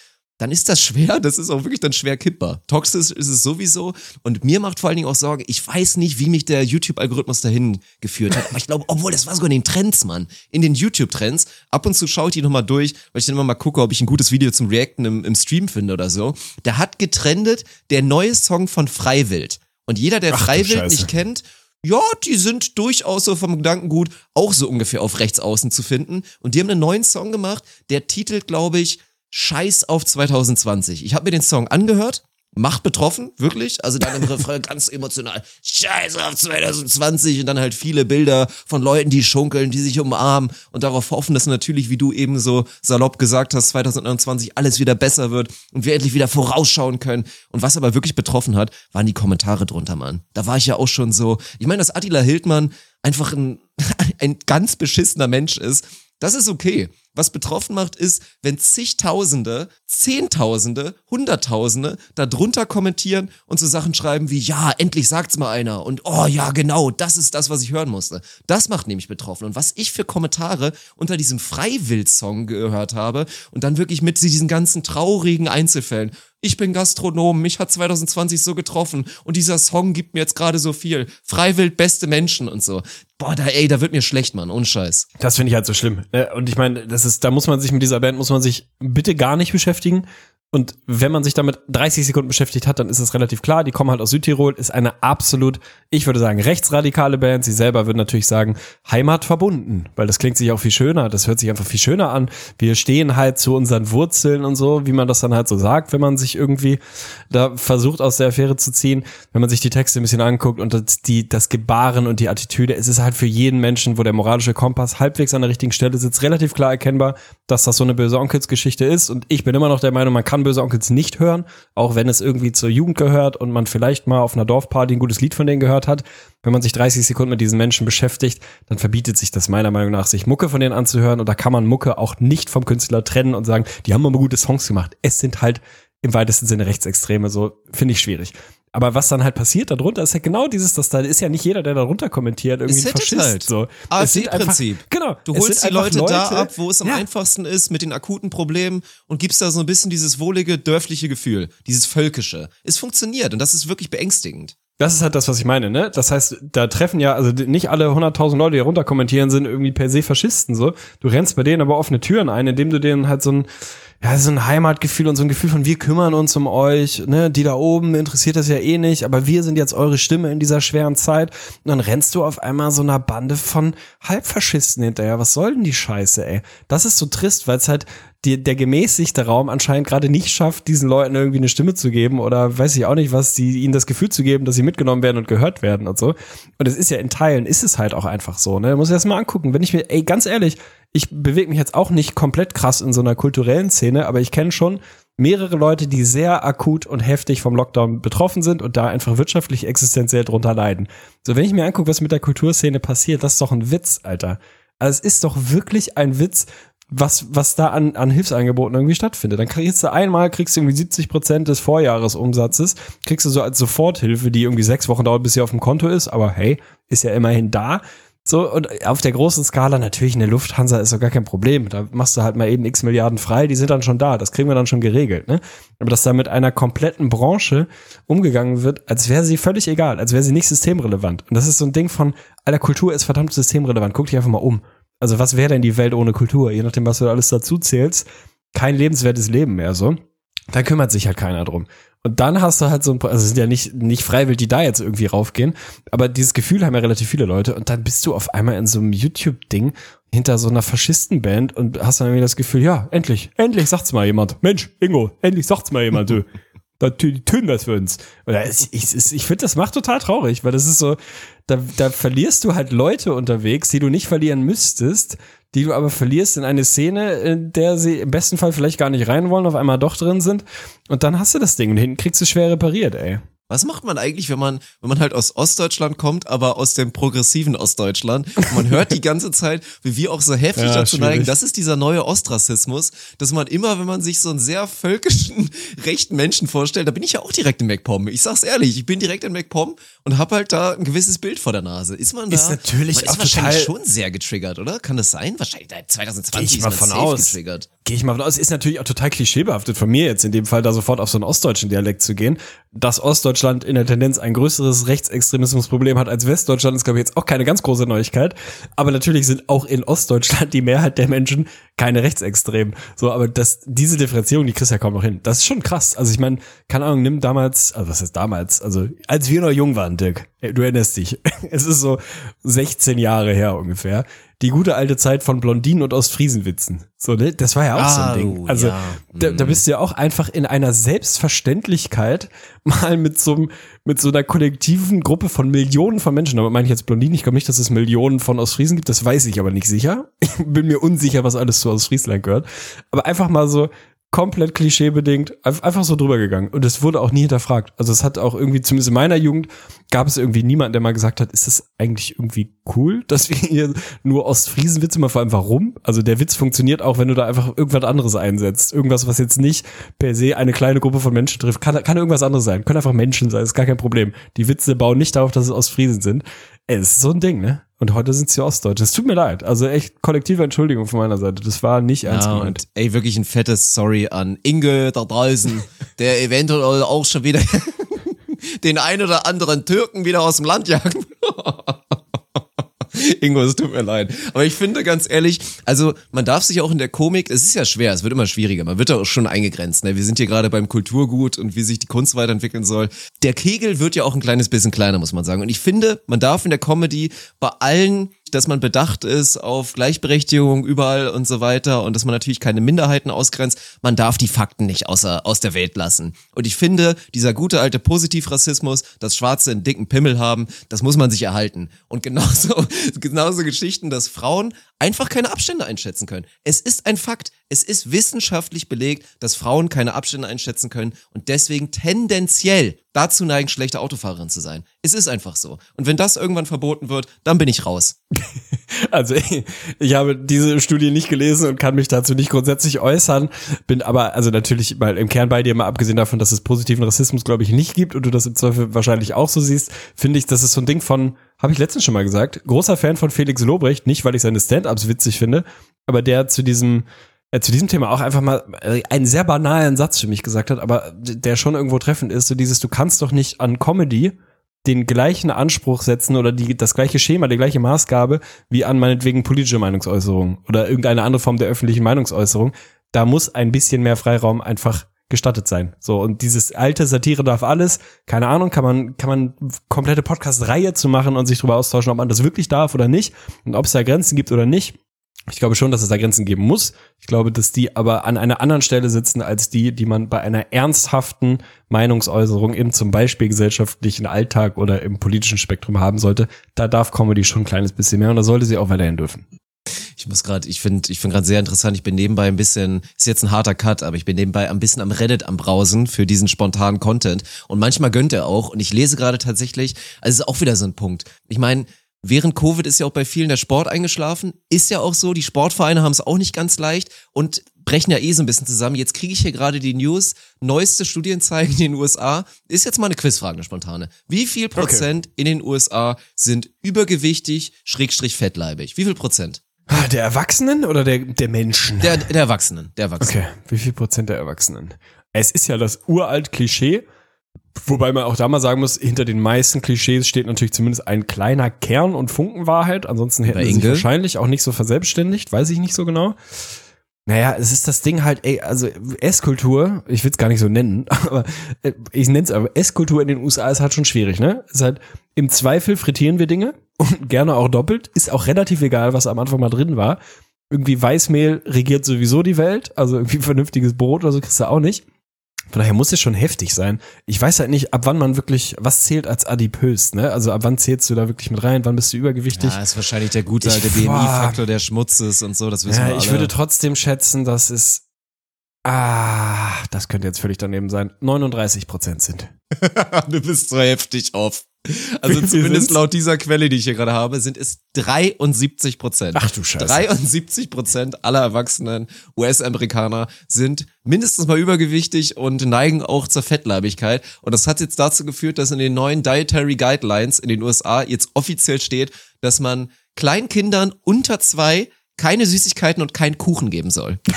dann ist das schwer, das ist auch wirklich dann schwer kippbar. Toxisch ist es sowieso und mir macht vor allen Dingen auch Sorge, ich weiß nicht, wie mich der YouTube-Algorithmus dahin geführt hat, aber ich glaube, obwohl, das war sogar in den Trends, Mann, in den YouTube-Trends, ab und zu schaue ich die nochmal durch, weil ich dann immer mal gucke, ob ich ein gutes Video zum Reacten im, im Stream finde oder so. Der hat getrendet der neue Song von Freiwild. Und jeder, der Ach Freiwild nicht kennt, ja, die sind durchaus so vom Gedankengut auch so ungefähr auf rechts außen zu finden. Und die haben einen neuen Song gemacht, der titelt, glaube ich, Scheiß auf 2020. Ich habe mir den Song angehört, macht betroffen, wirklich. Also dann im Refrain ganz emotional. Scheiß auf 2020 und dann halt viele Bilder von Leuten, die schunkeln, die sich umarmen und darauf hoffen, dass natürlich, wie du eben so salopp gesagt hast, 2021 alles wieder besser wird und wir endlich wieder vorausschauen können. Und was aber wirklich betroffen hat, waren die Kommentare drunter, Mann. Da war ich ja auch schon so. Ich meine, dass Attila Hildmann einfach ein, ein ganz beschissener Mensch ist, das ist okay. Was betroffen macht, ist, wenn zigtausende, zehntausende, hunderttausende da drunter kommentieren und so Sachen schreiben wie, ja, endlich sagt's mal einer und oh ja, genau, das ist das, was ich hören musste. Das macht nämlich betroffen. Und was ich für Kommentare unter diesem Freiwild-Song gehört habe und dann wirklich mit diesen ganzen traurigen Einzelfällen. Ich bin Gastronom, mich hat 2020 so getroffen und dieser Song gibt mir jetzt gerade so viel. Freiwild, beste Menschen und so. Boah, da, ey, da wird mir schlecht, Mann, ohne Scheiß. Das finde ich halt so schlimm. ne? Und ich meine, das ist, da muss man sich mit dieser Band muss man sich bitte gar nicht beschäftigen. Und wenn man sich damit 30 Sekunden beschäftigt hat, dann ist es relativ klar. Die kommen halt aus Südtirol, ist eine absolut, ich würde sagen, rechtsradikale Band. Sie selber würden natürlich sagen, heimatverbunden, weil das klingt sich auch viel schöner. Das hört sich einfach viel schöner an. Wir stehen halt zu unseren Wurzeln und so, wie man das dann halt so sagt, wenn man sich irgendwie da versucht, aus der Affäre zu ziehen. Wenn man sich die Texte ein bisschen anguckt und das, die, das Gebaren und die Attitüde, es ist halt für jeden Menschen, wo der moralische Kompass halbwegs an der richtigen Stelle sitzt, relativ klar erkennbar, dass das so eine böse Onkelsgeschichte ist. Und ich bin immer noch der Meinung, man kann böse Onkels nicht hören, auch wenn es irgendwie zur Jugend gehört und man vielleicht mal auf einer Dorfparty ein gutes Lied von denen gehört hat. Wenn man sich 30 Sekunden mit diesen Menschen beschäftigt, dann verbietet sich das meiner Meinung nach, sich Mucke von denen anzuhören. Und da kann man Mucke auch nicht vom Künstler trennen und sagen, die haben aber gute Songs gemacht. Es sind halt im weitesten Sinne Rechtsextreme, so finde ich schwierig. Aber was dann halt passiert darunter, ist ja genau dieses, dass da ist ja nicht jeder, der darunter kommentiert, irgendwie ein Faschist. halt. So. AfD-Prinzip. Genau. Du holst die einfach Leute, da Leute- ab, wo es am Ja. einfachsten ist, mit den akuten Problemen und gibst da so ein bisschen dieses wohlige, dörfliche Gefühl, dieses Völkische. Es funktioniert und das ist wirklich beängstigend. Das ist halt das, was ich meine, ne? Das heißt, da treffen ja, also nicht alle 100.000 Leute, die runter kommentieren, sind irgendwie per se Faschisten, so. Du rennst bei denen aber offene Türen ein, indem du denen halt so ein, ja, so ein Heimatgefühl und so ein Gefühl von wir kümmern uns um euch, ne? Die da oben interessiert das ja eh nicht, aber wir sind jetzt eure Stimme in dieser schweren Zeit. Und dann rennst du auf einmal so einer Bande von Halbfaschisten hinterher. Was soll denn die Scheiße, ey? Das ist so trist, weil es halt die, der gemäßigte Raum anscheinend gerade nicht schafft, diesen Leuten irgendwie eine Stimme zu geben oder weiß ich auch nicht was, die ihnen das Gefühl zu geben, dass sie mitgenommen werden und gehört werden und so. Und es ist ja in Teilen, ist es halt auch einfach so, ne? Muss ich das mal angucken. Wenn ich mir, ey, ganz ehrlich, ich bewege mich jetzt auch nicht komplett krass in so einer kulturellen Szene, aber ich kenne schon mehrere Leute, die sehr akut und heftig vom Lockdown betroffen sind und da einfach wirtschaftlich existenziell drunter leiden. So, wenn ich mir angucke, was mit der Kulturszene passiert, das ist doch ein Witz, Alter. Also es ist doch wirklich ein Witz, was, was da an, an Hilfsangeboten irgendwie stattfindet. Dann kriegst du einmal, kriegst du irgendwie 70 Prozent des Vorjahresumsatzes, kriegst du so als Soforthilfe, die irgendwie sechs Wochen dauert, bis sie auf dem Konto ist, aber hey, ist ja immerhin da. So, und auf der großen Skala natürlich eine Lufthansa ist doch gar kein Problem. Da machst du halt mal eben x Milliarden frei, die sind dann schon da. Das kriegen wir dann schon geregelt, ne? Aber dass da mit einer kompletten Branche umgegangen wird, als wäre sie völlig egal, als wäre sie nicht systemrelevant. Und das ist so ein Ding von, aller Kultur ist verdammt systemrelevant. Guck dich einfach mal um. Also was wäre denn die Welt ohne Kultur? Je nachdem, was du alles dazu zählst, kein lebenswertes Leben mehr, so. Da kümmert sich halt keiner drum. Und dann hast du halt so ein, also es sind ja nicht, nicht freiwillig, die da jetzt irgendwie raufgehen, aber dieses Gefühl haben ja relativ viele Leute und dann bist du auf einmal in so einem YouTube-Ding hinter so einer Faschistenband und hast dann irgendwie das Gefühl, ja, endlich, endlich sagt's mal jemand. Mensch, Ingo, endlich sagt's mal jemand, du. Die tun das für uns. Oder ich, ich, ich finde, das macht total traurig, weil das ist so, da, da verlierst du halt Leute unterwegs, die du nicht verlieren müsstest, die du aber verlierst in eine Szene, in der sie im besten Fall vielleicht gar nicht rein wollen, auf einmal doch drin sind. Und dann hast du das Ding und hinten kriegst du schwer repariert, ey. Was macht man eigentlich, wenn man, wenn man halt aus Ostdeutschland kommt, aber aus dem progressiven Ostdeutschland? Und man hört die ganze Zeit, wie wir auch so heftig Ja, dazu neigen, schwierig. das ist dieser neue Ostrassismus, dass man immer, wenn man sich so einen sehr völkischen, rechten Menschen vorstellt, da bin ich ja auch direkt in MacPom. Ich sag's ehrlich, ich bin direkt in MacPom und hab halt da ein gewisses Bild vor der Nase. Ist man da? Ist natürlich man auch ist wahrscheinlich schon sehr getriggert, oder? Kann das sein? Wahrscheinlich, 2020 Geh ich ist mal man von aus. getriggert. gehe ich mal von aus. Ist natürlich auch total klischeebehaftet von mir jetzt in dem Fall, da sofort auf so einen ostdeutschen Dialekt zu gehen. Dass Ostdeutschland in der Tendenz ein größeres Rechtsextremismusproblem hat als Westdeutschland, ist, glaube ich, jetzt auch keine ganz große Neuigkeit. Aber natürlich sind auch in Ostdeutschland die Mehrheit der Menschen keine Rechtsextremen. So, aber das, diese Differenzierung, die kriegst du ja kaum noch hin. Das ist schon krass. Also ich meine, keine Ahnung, nimm damals, also was heißt damals? Also als wir noch jung waren, Dirk, du erinnerst dich. Es ist so 16 Jahre her ungefähr die gute alte Zeit von Blondinen und Ostfriesenwitzen. So, ne? Das war ja auch so ein Ah, Ding. oh, Also, ja. da, da bist du ja auch einfach in einer Selbstverständlichkeit mal mit so, einem- mit so einer kollektiven Gruppe von Millionen von Menschen, damit meine ich jetzt Blondinen, ich glaube nicht, dass es Millionen von Ostfriesen gibt, das weiß ich aber nicht sicher. Ich bin mir unsicher, was alles zu Ostfriesland gehört. Aber einfach mal so komplett klischeebedingt, einf- einfach so drüber gegangen. Und es wurde auch nie hinterfragt. Also es hat auch irgendwie, zumindest in meiner Jugend, gab es irgendwie niemanden, der mal gesagt hat, ist das eigentlich irgendwie cool, dass wir hier nur Ostfriesenwitze machen, vor allem warum? Also der Witz funktioniert auch, wenn du da einfach irgendwas anderes einsetzt. Irgendwas, was jetzt nicht per se eine kleine Gruppe von Menschen trifft. Kann, kann irgendwas anderes sein. Können einfach Menschen sein, ist gar kein Problem. Die Witze bauen nicht darauf, dass es Ostfriesen sind. Es ist so ein Ding, ne? Und heute sind sie Ostdeutsche. Es tut mir leid. Also echt kollektive Entschuldigung von meiner Seite. Das war nicht ernst Ja, gemeint. ey, wirklich ein fettes Sorry an Inge da draußen, der eventuell auch schon wieder den ein oder anderen Türken wieder aus dem Land jagen. Ingo, es tut mir leid. Aber ich finde ganz ehrlich, also man darf sich auch in der Komik, es ist ja schwer, es wird immer schwieriger, man wird da auch schon eingegrenzt. Ne? Wir sind hier gerade beim Kulturgut und wie sich die Kunst weiterentwickeln soll. Der Kegel wird ja auch ein kleines bisschen kleiner, muss man sagen. Und ich finde, man darf in der Comedy bei allen dass man bedacht ist auf Gleichberechtigung überall und so weiter und dass man natürlich keine Minderheiten ausgrenzt. Man darf die Fakten nicht außer, aus der Welt lassen. Und ich finde, dieser gute alte Positivrassismus, dass Schwarze einen dicken Pimmel haben, das muss man sich erhalten. Und genauso, genauso Geschichten, dass Frauen einfach keine Abstände einschätzen können. Es ist ein Fakt. Es ist wissenschaftlich belegt, dass Frauen keine Abstände einschätzen können und deswegen tendenziell dazu neigen, schlechte Autofahrerin zu sein. Es ist einfach so. Und wenn das irgendwann verboten wird, dann bin ich raus. Also ich, ich habe diese Studie nicht gelesen und kann mich dazu nicht grundsätzlich äußern, bin aber also natürlich mal im Kern bei dir, mal abgesehen davon, dass es positiven Rassismus, glaube ich, nicht gibt und du das im Zweifel wahrscheinlich auch so siehst, finde ich, das ist so ein Ding von, habe ich letztens schon mal gesagt, großer Fan von Felix Lobrecht, nicht weil ich seine Stand-ups witzig finde, aber der zu diesem äh, zu diesem Thema auch einfach mal äh, einen sehr banalen Satz für mich gesagt hat, aber der schon irgendwo treffend ist, so dieses, du kannst doch nicht an Comedy den gleichen Anspruch setzen oder die, das gleiche Schema, die gleiche Maßgabe wie an meinetwegen politische Meinungsäußerung oder irgendeine andere Form der öffentlichen Meinungsäußerung. Da muss ein bisschen mehr Freiraum einfach gestattet sein. So, und dieses alte Satire darf alles, keine Ahnung, kann man, kann man komplette Podcast-Reihe zu machen und sich darüber austauschen, ob man das wirklich darf oder nicht und ob es da Grenzen gibt oder nicht. Ich glaube schon, dass es da Grenzen geben muss. Ich glaube, dass die aber an einer anderen Stelle sitzen als die, die man bei einer ernsthaften Meinungsäußerung im zum Beispiel gesellschaftlichen Alltag oder im politischen Spektrum haben sollte. Da darf Comedy schon ein kleines bisschen mehr und da sollte sie auch weiterhin dürfen. Ich muss gerade, ich finde, ich finde gerade sehr interessant. Ich bin nebenbei ein bisschen, ist jetzt ein harter Cut, aber ich bin nebenbei ein bisschen am Reddit am Brausen für diesen spontanen Content. Und manchmal gönnt er auch. Und ich lese gerade tatsächlich, also es ist auch wieder so ein Punkt. Ich meine, Während Covid ist ja auch bei vielen der Sport eingeschlafen. Ist ja auch so, die Sportvereine haben es auch nicht ganz leicht und brechen ja eh so ein bisschen zusammen. Jetzt kriege ich hier gerade die News. Neueste Studien zeigen in den USA. Ist jetzt mal eine Quizfrage, eine spontane. Wie viel Prozent in den USA sind übergewichtig, schrägstrich fettleibig? Wie viel Prozent? Ah, Der Erwachsenen oder der, der Menschen? Der, der Erwachsenen, der Erwachsenen. Okay, wie viel Prozent der Erwachsenen? Es ist ja das uralt Klischee, wobei man auch da mal sagen muss, hinter den meisten Klischees steht natürlich zumindest ein kleiner Kern und Funkenwahrheit. Ansonsten hätten Bei sie sich wahrscheinlich auch nicht so verselbstständigt, weiß ich nicht so genau. Naja, es ist das Ding halt, ey, also Esskultur, ich will es gar nicht so nennen, aber äh, ich nenne es aber, Esskultur in den USA ist halt schon schwierig, ne? Ist halt, im Zweifel frittieren wir Dinge und gerne auch doppelt, ist auch relativ egal, was am Anfang mal drin war. Irgendwie Weißmehl regiert sowieso die Welt, also irgendwie vernünftiges Brot oder so kriegst du auch nicht. Von daher muss es schon heftig sein. Ich weiß halt nicht, ab wann man wirklich, was zählt als adipös, ne? Also ab wann zählst du da wirklich mit rein, wann bist du übergewichtig? Ja, ist wahrscheinlich der gute alte BMI-Faktor der Schmutzes und so, das wissen wir Ja, alle. ich würde trotzdem schätzen, dass es, ah, das könnte jetzt völlig daneben sein, 39 Prozent sind. du bist so heftig off. Also zumindest laut dieser Quelle, die ich hier gerade habe, sind es 73 Prozent. Ach du Scheiße. 73 Prozent aller erwachsenen US-Amerikaner sind mindestens mal übergewichtig und neigen auch zur Fettleibigkeit. Und das hat jetzt dazu geführt, dass in den neuen Dietary Guidelines in den USA jetzt offiziell steht, dass man Kleinkindern unter zwei keine Süßigkeiten und keinen Kuchen geben soll.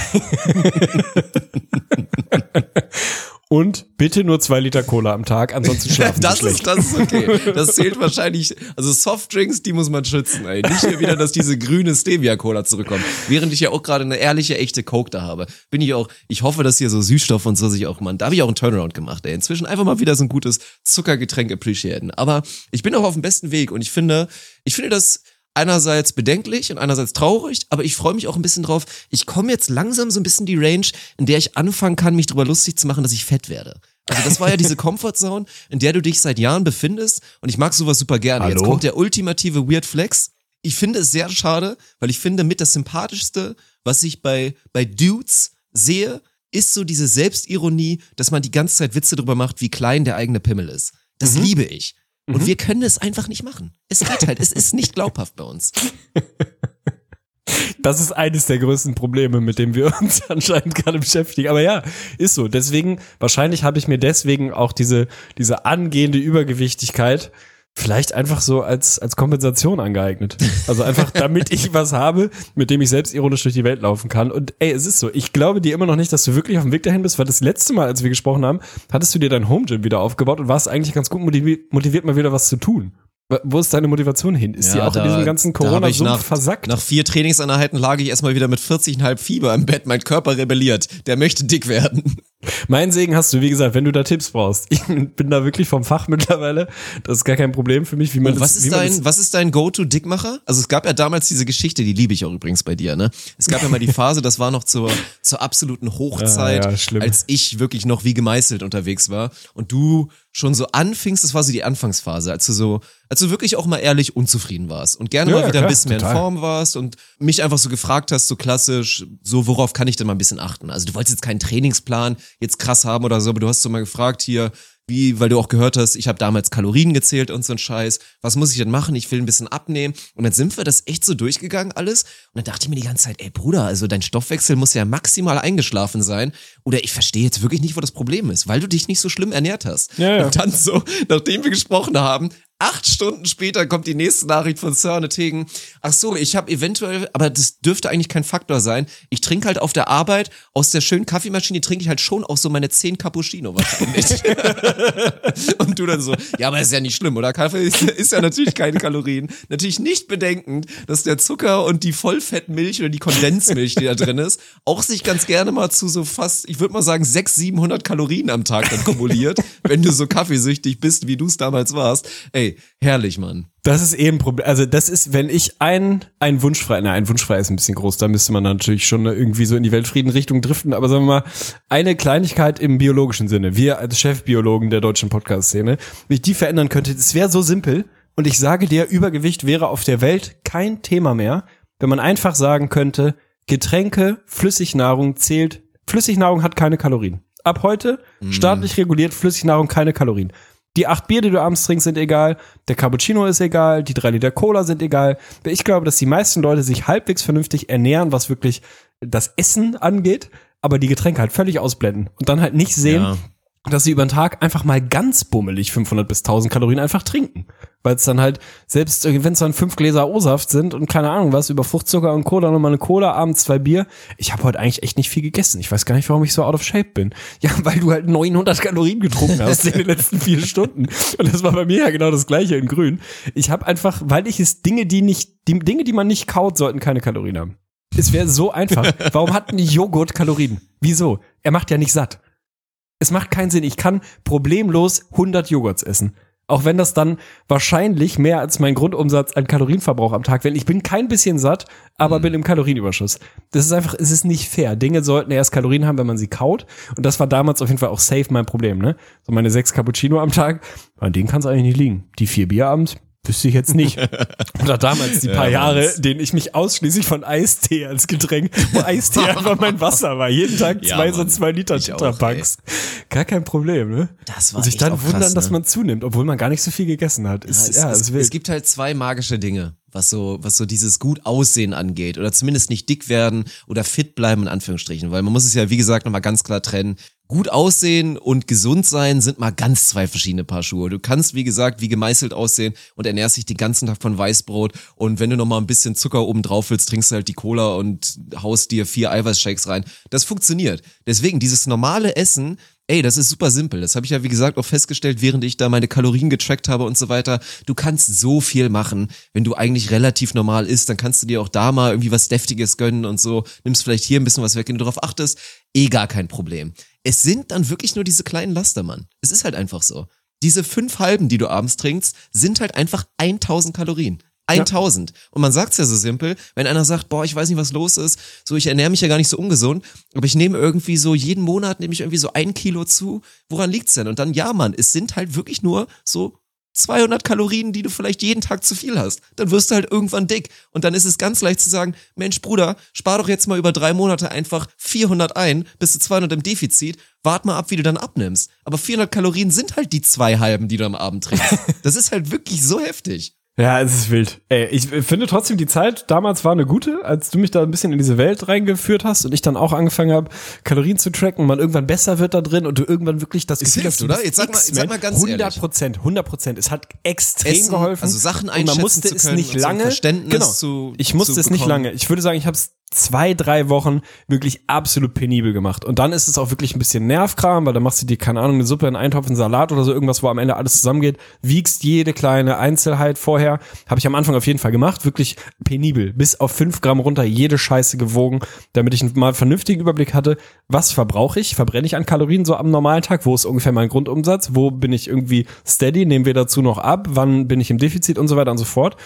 Und bitte nur zwei Liter Cola am Tag, ansonsten schlafen Das sie ist, schlecht. das ist okay. Das zählt wahrscheinlich, also Softdrinks, die muss man schützen, ey. Nicht mehr wieder, dass diese grüne Stevia-Cola zurückkommt. Während ich ja auch gerade eine ehrliche, echte Coke da habe. Bin ich auch, ich hoffe, dass hier so Süßstoff und so sich auch, man, da habe ich auch einen Turnaround gemacht, ey. Inzwischen einfach mal wieder so ein gutes Zuckergetränk appreciaten. Aber ich bin auch auf dem besten Weg und ich finde, ich finde das, einerseits bedenklich und einerseits traurig, aber ich freue mich auch ein bisschen drauf. Ich komme jetzt langsam so ein bisschen in die Range, in der ich anfangen kann, mich drüber lustig zu machen, dass ich fett werde. Also das war ja diese Comfortzone, in der du dich seit Jahren befindest und ich mag sowas super gerne. Jetzt Hallo? kommt der ultimative Weird Flex. Ich finde es sehr schade, weil ich finde mit das sympathischste, was ich bei bei Dudes sehe, ist so diese Selbstironie, dass man die ganze Zeit Witze drüber macht, wie klein der eigene Pimmel ist. Das Mhm. liebe ich. Und wir können es einfach nicht machen. Es geht halt, es ist nicht glaubhaft bei uns. Das ist eines der größten Probleme, mit dem wir uns anscheinend gerade beschäftigen. Aber ja, ist so. Deswegen, wahrscheinlich habe ich mir deswegen auch diese, diese angehende Übergewichtigkeit vielleicht einfach so als, als Kompensation angeeignet. Also einfach, damit ich was habe, mit dem ich selbst ironisch durch die Welt laufen kann. Und ey, es ist so. Ich glaube dir immer noch nicht, dass du wirklich auf dem Weg dahin bist, weil das letzte Mal, als wir gesprochen haben, hattest du dir dein Home Gym wieder aufgebaut und warst eigentlich ganz gut motiviert, motiviert mal wieder was zu tun. Wo ist deine Motivation hin? Ist die auch in diesem ganzen da Corona-Sumpf versackt? Nach vier Trainingseinheiten lag ich erstmal wieder mit 40,5 Fieber im Bett. Mein Körper rebelliert. Der möchte dick werden. Mein Segen hast du, wie gesagt, wenn du da Tipps brauchst. Ich bin da wirklich vom Fach mittlerweile. Das ist gar kein Problem für mich, wie man Und was das, ist dein, was ist dein Go-To-Dickmacher? Also es gab ja damals diese Geschichte, die liebe ich auch übrigens bei dir, ne? Es gab ja mal die Phase, das war noch zur, zur absoluten Hochzeit, Ah, ja, als ich wirklich noch wie gemeißelt unterwegs war und du schon so anfingst, das war so die Anfangsphase, als du so, als du wirklich auch mal ehrlich unzufrieden warst und gerne Ja, mal wieder klar, ein bisschen mehr total. in Form warst und mich einfach so gefragt hast, so klassisch, so worauf kann ich denn mal ein bisschen achten? Also du wolltest jetzt keinen Trainingsplan jetzt krass haben oder so, aber du hast so mal gefragt hier, wie, weil du auch gehört hast, ich habe damals Kalorien gezählt und so ein Scheiß. Was muss ich denn machen? Ich will ein bisschen abnehmen. Und dann sind wir das echt so durchgegangen alles. Und dann dachte ich mir die ganze Zeit, ey Bruder, also dein Stoffwechsel muss ja maximal eingeschlafen sein. Oder ich verstehe jetzt wirklich nicht, wo das Problem ist, weil du dich nicht so schlimm ernährt hast. Ja, ja. Und dann so, nachdem wir gesprochen haben, acht Stunden später kommt die nächste Nachricht von Sir Tegen. Ach so, ich habe eventuell, aber das dürfte eigentlich kein Faktor sein. Ich trinke halt auf der Arbeit aus der schönen Kaffeemaschine trinke ich halt schon auch so meine 10 Cappuccino wahrscheinlich. Und du dann so, ja, aber ist ja nicht schlimm, oder? Kaffee ist, ist ja natürlich keine Kalorien. Natürlich nicht bedenkend, dass der Zucker und die Vollfettmilch oder die Kondensmilch, die da drin ist, auch sich ganz gerne mal zu so fast, ich würde mal sagen, 600, 700 Kalorien am Tag dann kumuliert, wenn du so kaffeesüchtig bist, wie du es damals warst. Ey, herrlich, Mann. Das ist eben Problem. Also das ist, wenn ich ein, ein Wunschfrei, na, ein Wunschfrei ist ein bisschen groß, da müsste man natürlich schon irgendwie so in die Weltfrieden-Richtung driften, aber sagen wir mal, eine Kleinigkeit im biologischen Sinne, wir als Chefbiologen der deutschen Podcast-Szene, wie ich die verändern könnte, das wäre so simpel und ich sage dir, Übergewicht wäre auf der Welt kein Thema mehr, wenn man einfach sagen könnte, Getränke, Flüssignahrung zählt, Flüssignahrung hat keine Kalorien. Ab heute staatlich reguliert Flüssignahrung keine Kalorien. Die acht Bier, die du abends trinkst, sind egal. Der Cappuccino ist egal. Die drei Liter Cola sind egal. Ich glaube, dass die meisten Leute sich halbwegs vernünftig ernähren, was wirklich das Essen angeht, aber die Getränke halt völlig ausblenden und dann halt nicht sehen, Ja. Dass sie über den Tag einfach mal ganz bummelig 500 bis 1000 Kalorien einfach trinken. Weil es dann halt, selbst wenn es dann fünf Gläser O-Saft sind und keine Ahnung was, über Fruchtzucker und Cola, nochmal eine Cola, abends zwei Bier. Ich habe heute eigentlich echt nicht viel gegessen. Ich weiß gar nicht, warum ich so out of shape bin. Ja, weil du halt 900 Kalorien getrunken hast in den letzten vier Stunden. Und das war bei mir ja genau das gleiche in grün. Ich habe einfach, weil ich es Dinge, die nicht, die Dinge, die man nicht kaut, sollten keine Kalorien haben. Es wäre so einfach. Warum hat ein Joghurt Kalorien? Wieso? Er macht ja nicht satt. Es macht keinen Sinn. Ich kann problemlos 100 Joghurts essen. Auch wenn das dann wahrscheinlich mehr als mein Grundumsatz an Kalorienverbrauch am Tag wäre. Ich bin kein bisschen satt, aber bin im Kalorienüberschuss. Das ist einfach, es ist nicht fair. Dinge sollten erst Kalorien haben, wenn man sie kaut. Und das war damals auf jeden Fall auch safe mein Problem, ne? So meine sechs Cappuccino am Tag, an denen kann es eigentlich nicht liegen. Die vier Bier abends, wüsste ich jetzt nicht. Oder damals die paar Ja, Jahre, denen ich mich ausschließlich von Eistee als Getränk, wo Eistee einfach mein Wasser war. Jeden Tag Ja, zwei so Mann. zwei Liter Tetrapacks. Gar kein Problem, ne? Das war Und sich dann wundern, krass, dass ne? man zunimmt, obwohl man gar nicht so viel gegessen hat. Ist, es, ja, es, ist wild. es gibt halt zwei magische Dinge, was so, was so dieses gut Aussehen angeht oder zumindest nicht dick werden oder fit bleiben in Anführungsstrichen, weil man muss es ja wie gesagt nochmal ganz klar trennen. Gut aussehen und gesund sein sind mal ganz zwei verschiedene Paar Schuhe. Du kannst, wie gesagt, wie gemeißelt aussehen und ernährst dich den ganzen Tag von Weißbrot und wenn du noch mal ein bisschen Zucker oben drauf willst, trinkst du halt die Cola und haust dir vier Eiweißshakes rein. Das funktioniert. Deswegen, dieses normale Essen, Ey, das ist super simpel. Das habe ich ja, wie gesagt, auch festgestellt, während ich da meine Kalorien getrackt habe und so weiter. Du kannst so viel machen, wenn du eigentlich relativ normal isst, dann kannst du dir auch da mal irgendwie was Deftiges gönnen und so. Nimmst vielleicht hier ein bisschen was weg, wenn du darauf achtest. Eh gar kein Problem. Es sind dann wirklich nur diese kleinen Laster, Mann. Es ist halt einfach so. Diese fünf Halben, die du abends trinkst, sind halt einfach 1000 Kalorien. 1000. Und man sagt's ja so simpel, wenn einer sagt, boah, ich weiß nicht, was los ist, so ich ernähre mich ja gar nicht so ungesund, aber ich nehme irgendwie so jeden Monat nehme ich irgendwie so ein Kilo zu. Woran liegt's denn? Und dann ja, Mann, es sind halt wirklich nur so 200 Kalorien, die du vielleicht jeden Tag zu viel hast. Dann wirst du halt irgendwann dick. Und dann ist es ganz leicht zu sagen, Mensch, Bruder, spar doch jetzt mal über drei Monate einfach 400 ein, bist du 200 im Defizit, wart mal ab, wie du dann abnimmst. Aber 400 Kalorien sind halt die zwei halben, die du am Abend trinkst. Das ist halt wirklich so heftig. Ja, es ist wild. Ey, ich finde trotzdem, die Zeit damals war eine gute, als du mich da ein bisschen in diese Welt reingeführt hast und ich dann auch angefangen habe, Kalorien zu tracken und man irgendwann besser wird da drin und du irgendwann wirklich das Es Gefühl hilft, hast, oder? Jetzt sag mal- sag mal ganz 100 ehrlich. Prozent, 100 Prozent. Es hat extrem Essen, geholfen. also Sachen und einschätzen man musste zu es können nicht und so ein lange. Verständnis genau. zu- ich musste es nicht lange. Ich würde sagen, ich habe es zwei, drei Wochen wirklich absolut penibel gemacht. Und dann ist es auch wirklich ein bisschen Nervkram, weil dann machst du dir, keine Ahnung, eine Suppe, einen Eintopf, einen Salat oder so, irgendwas, wo am Ende alles zusammengeht, wiegst jede kleine Einzelheit vorher. Habe ich am Anfang auf jeden Fall gemacht, wirklich penibel, bis auf fünf Gramm runter, jede Scheiße gewogen, damit ich mal einen vernünftigen Überblick hatte, was verbrauche ich, verbrenne ich an Kalorien so am normalen Tag, wo ist ungefähr mein Grundumsatz, wo bin ich irgendwie steady, nehmen wir dazu noch ab, wann bin ich im Defizit? Und so weiter und so fort.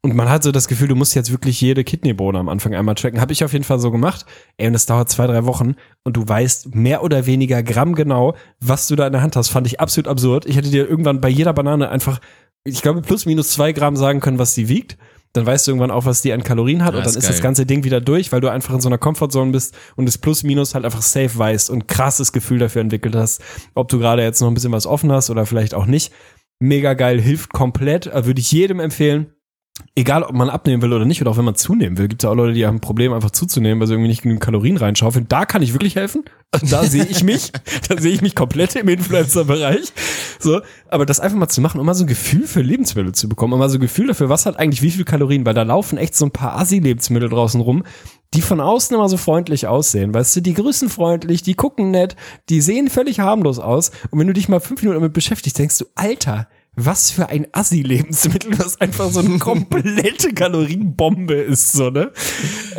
Und man hat so das Gefühl, du musst jetzt wirklich jede Kidneybohne am Anfang einmal tracken. Habe ich auf jeden Fall so gemacht. Ey, und das dauert zwei, drei Wochen und du weißt mehr oder weniger grammgenau, was du da in der Hand hast. Fand ich absolut absurd. Ich hätte dir irgendwann bei jeder Banane einfach, ich glaube, plus minus zwei Gramm sagen können, was sie wiegt. Dann weißt du irgendwann auch, was die an Kalorien hat Ja, und dann ist ist das ganze Ding wieder durch, weil du einfach in so einer Comfortzone bist und das plus minus halt einfach safe weißt und krasses Gefühl dafür entwickelt hast, ob du gerade jetzt noch ein bisschen was offen hast oder vielleicht auch nicht. Mega geil, hilft komplett, äh, würde ich jedem empfehlen egal ob man abnehmen will oder nicht, oder auch wenn man zunehmen will, gibt es ja auch Leute, die haben ein Problem, einfach zuzunehmen, weil sie irgendwie nicht genügend Kalorien reinschaufeln. Da kann ich wirklich helfen. Da sehe ich mich. da sehe ich mich komplett im Influencer-Bereich. So, aber das einfach mal zu machen, um mal so ein Gefühl für Lebensmittel zu bekommen, um mal so ein Gefühl dafür, was hat eigentlich wie viel Kalorien, weil da laufen echt so ein paar Assi-Lebensmittel draußen rum, die von außen immer so freundlich aussehen. Weißt du, die grüßen freundlich, die gucken nett, die sehen völlig harmlos aus. Und wenn du dich mal fünf Minuten damit beschäftigst, denkst du, Alter, was für ein Assi-Lebensmittel, was einfach so eine komplette Kalorienbombe ist, so, ne?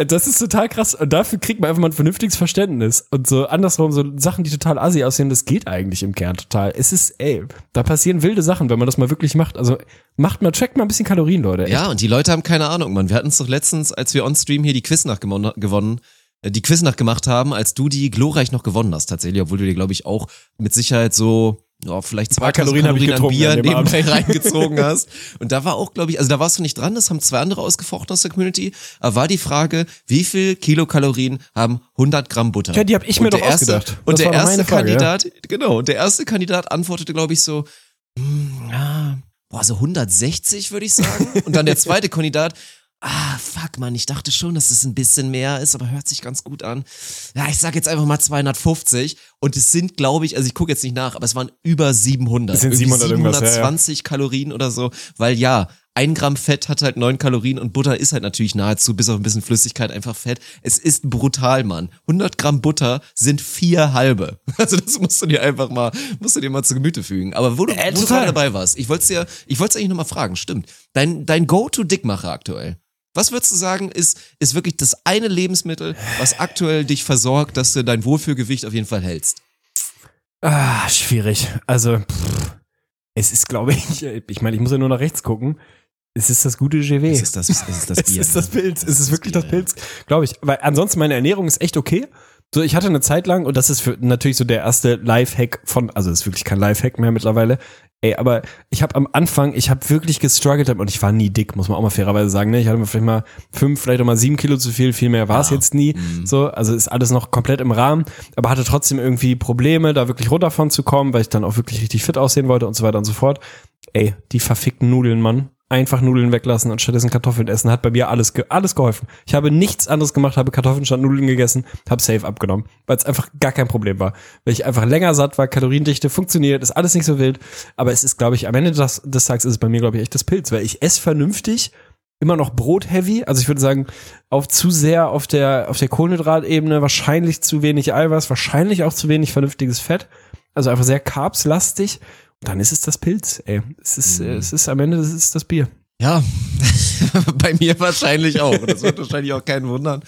Das ist total krass. Und dafür kriegt man einfach mal ein vernünftiges Verständnis. Und so andersrum, so Sachen, die total Assi aussehen, das geht eigentlich im Kern total. Es ist, ey, da passieren wilde Sachen, wenn man das mal wirklich macht. Also macht mal, trackt mal ein bisschen Kalorien, Leute. Echt. Ja, und die Leute haben keine Ahnung, Mann. Wir hatten es doch letztens, als wir on Stream hier die Quiznacht gewonnen, gewonnen äh, die Quiznacht gemacht haben, als du die glorreich noch gewonnen hast, tatsächlich, obwohl du dir, glaube ich, auch mit Sicherheit so, ja, vielleicht zwei Kalorien ich an Bier nebenbei reingezogen hast. Und da war auch, glaube ich, also da warst du nicht dran, das haben zwei andere ausgefochten aus der Community, aber war die Frage, wie viel Kilokalorien haben 100 Gramm Butter? Ja, die hab ich mir doch erste, ausgedacht. Und Das der erste Frage, ja. Kandidat, genau, und der erste Kandidat antwortete, glaube ich, so, hm, ja, boah, so 160 würde ich sagen. Und dann der zweite Kandidat, ah, fuck, Mann, ich dachte schon, dass es ein bisschen mehr ist, aber hört sich ganz gut an. Ja, ich sag jetzt einfach mal 250 und es sind, glaube ich, also ich gucke jetzt nicht nach, aber es waren über 700. Es sind Irgendwie 700 irgendwas, ja, ja. 720 Kalorien oder so, weil ja, ein Gramm Fett hat halt neun Kalorien und Butter ist halt natürlich nahezu, bis auf ein bisschen Flüssigkeit, einfach Fett. Es ist brutal, Mann. 100 Gramm Butter sind vier halbe. Also das musst du dir einfach mal, musst du dir mal zu Gemüte fügen. Aber wo du, Äh, wo du dabei warst, ich wollte dir, ich wollte eigentlich nochmal fragen, stimmt. Dein, dein Go-To-Dickmacher aktuell. Was würdest du sagen, ist, ist wirklich das eine Lebensmittel, was aktuell dich versorgt, dass du dein Wohlfühlgewicht auf jeden Fall hältst? Ah, schwierig. Also, pff, es ist, glaube ich, ich meine, ich muss ja nur nach rechts gucken. Es ist das gute GW. Es ist das, es ist das Es Bier. ist das ne? Pilz. Es ist wirklich das Pilz, glaube ich. Weil ansonsten meine Ernährung ist echt okay. So, ich hatte eine Zeit lang, und das ist für, natürlich so der erste Lifehack von, also ist wirklich kein Lifehack mehr mittlerweile. Ey, aber ich habe am Anfang, ich habe wirklich gestruggelt und ich war nie dick, muss man auch mal fairerweise sagen. Ne? Ich hatte vielleicht mal fünf, vielleicht auch mal sieben Kilo zu viel, viel mehr war es Ja. jetzt nie. So, also ist alles noch komplett im Rahmen, aber hatte trotzdem irgendwie Probleme, da wirklich runter von zu kommen, weil ich dann auch wirklich richtig fit aussehen wollte und so weiter und so fort. Ey, die verfickten Nudeln, Mann. Einfach Nudeln weglassen und stattdessen Kartoffeln essen. Hat bei mir alles, ge alles geholfen. Ich habe nichts anderes gemacht, habe Kartoffeln statt Nudeln gegessen, habe safe abgenommen, weil es einfach gar kein Problem war. Weil ich einfach länger satt war, Kaloriendichte funktioniert, ist alles nicht so wild. Aber es ist, glaube ich, am Ende des, des Tages ist es bei mir, glaube ich, echt das Pilz, weil ich esse vernünftig, immer noch Brot-heavy. Also ich würde sagen, auf zu sehr auf der, auf der Kohlenhydratebene, wahrscheinlich zu wenig Eiweiß, wahrscheinlich auch zu wenig vernünftiges Fett. Also einfach sehr carbslastig. Dann ist es das Pilz, ey. Es ist, Mhm. es ist am Ende, es ist das Bier. Ja, bei mir wahrscheinlich auch. Das wird wahrscheinlich auch keinen wundern.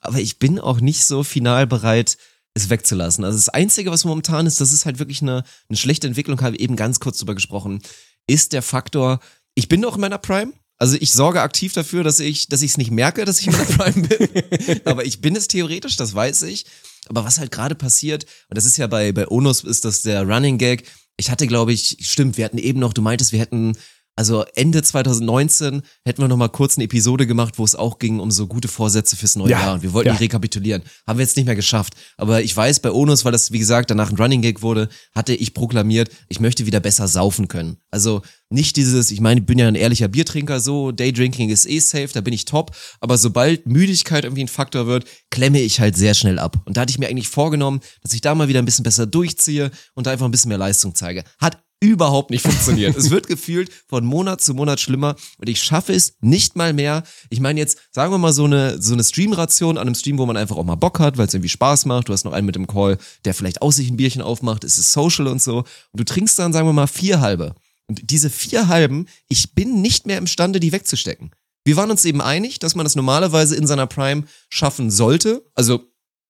Aber ich bin auch nicht so final bereit, es wegzulassen. Also das Einzige, was momentan ist, das ist halt wirklich eine, eine schlechte Entwicklung, habe ich eben ganz kurz drüber gesprochen, ist der Faktor, ich bin noch in meiner Prime. Also ich sorge aktiv dafür, dass ich, dass ich es nicht merke, dass ich in meiner Prime bin. Aber ich bin es theoretisch, das weiß ich. Aber was halt gerade passiert, und das ist ja bei, bei Onus ist das der Running Gag. Ich hatte, glaube ich, stimmt, wir hatten eben noch, du meintest, wir hätten also Ende 2019 hätten wir noch mal kurz eine Episode gemacht, wo es auch ging um so gute Vorsätze fürs neue Ja, Jahr und wir wollten ja. die rekapitulieren. Haben wir jetzt nicht mehr geschafft. Aber ich weiß, bei Onus, weil das, wie gesagt, danach ein Running Gag wurde, hatte ich proklamiert, ich möchte wieder besser saufen können. Also nicht dieses, ich meine, ich bin ja ein ehrlicher Biertrinker, so, Daydrinking ist eh safe, da bin ich top. Aber sobald Müdigkeit irgendwie ein Faktor wird, klemme ich halt sehr schnell ab. Und da hatte ich mir eigentlich vorgenommen, dass ich da mal wieder ein bisschen besser durchziehe und da einfach ein bisschen mehr Leistung zeige. Hat überhaupt nicht funktioniert. es wird gefühlt von Monat zu Monat schlimmer und ich schaffe es nicht mal mehr. Ich meine jetzt, sagen wir mal so eine so eine Streamration an einem Stream, wo man einfach auch mal Bock hat, weil es irgendwie Spaß macht. Du hast noch einen mit dem Call, der vielleicht aus sich ein Bierchen aufmacht, es ist social und so und du trinkst dann sagen wir mal vier halbe. Und diese vier halben, ich bin nicht mehr imstande, die wegzustecken. Wir waren uns eben einig, dass man das normalerweise in seiner Prime schaffen sollte. Also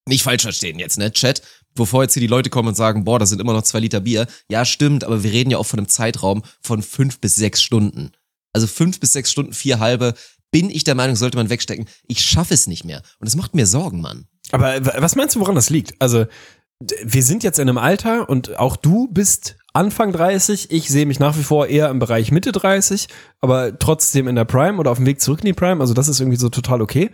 nicht falsch verstehen jetzt, ne, Chat, bevor jetzt hier die Leute kommen und sagen, boah, das sind immer noch zwei Liter Bier. Ja, stimmt, aber wir reden ja auch von einem Zeitraum von fünf bis sechs Stunden. Also fünf bis sechs Stunden, vier halbe, bin ich der Meinung, sollte man wegstecken. Ich schaffe es nicht mehr. Und das macht mir Sorgen, Mann. Aber was meinst du, woran das liegt? Also, wir sind jetzt in einem Alter und auch du bist Anfang 30. Ich sehe mich nach wie vor eher im Bereich Mitte 30, aber trotzdem in der Prime oder auf dem Weg zurück in die Prime. Also, das ist irgendwie so total okay.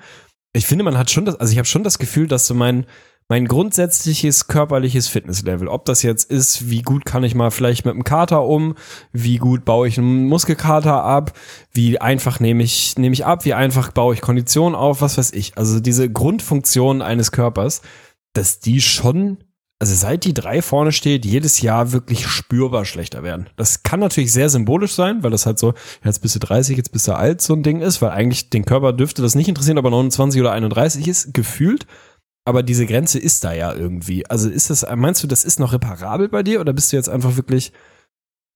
Ich finde, man hat schon das, also ich habe schon das Gefühl, dass so mein, mein grundsätzliches körperliches Fitnesslevel, ob das jetzt ist, wie gut kann ich mal vielleicht mit einem Kater um, wie gut baue ich einen Muskelkater ab, wie einfach nehme ich, nehme ich ab, wie einfach baue ich Kondition auf, was weiß ich. Also diese Grundfunktion eines Körpers, dass die schon, also seit die drei vorne steht, jedes Jahr wirklich spürbar schlechter werden. Das kann natürlich sehr symbolisch sein, weil das halt so, jetzt bist du 30, jetzt bist du alt, so ein Ding ist, weil eigentlich den Körper dürfte das nicht interessieren, ob er 29 oder 31 ist, gefühlt. Aber diese Grenze ist da ja irgendwie. Also ist das, meinst du, das ist noch reparabel bei dir oder bist du jetzt einfach wirklich,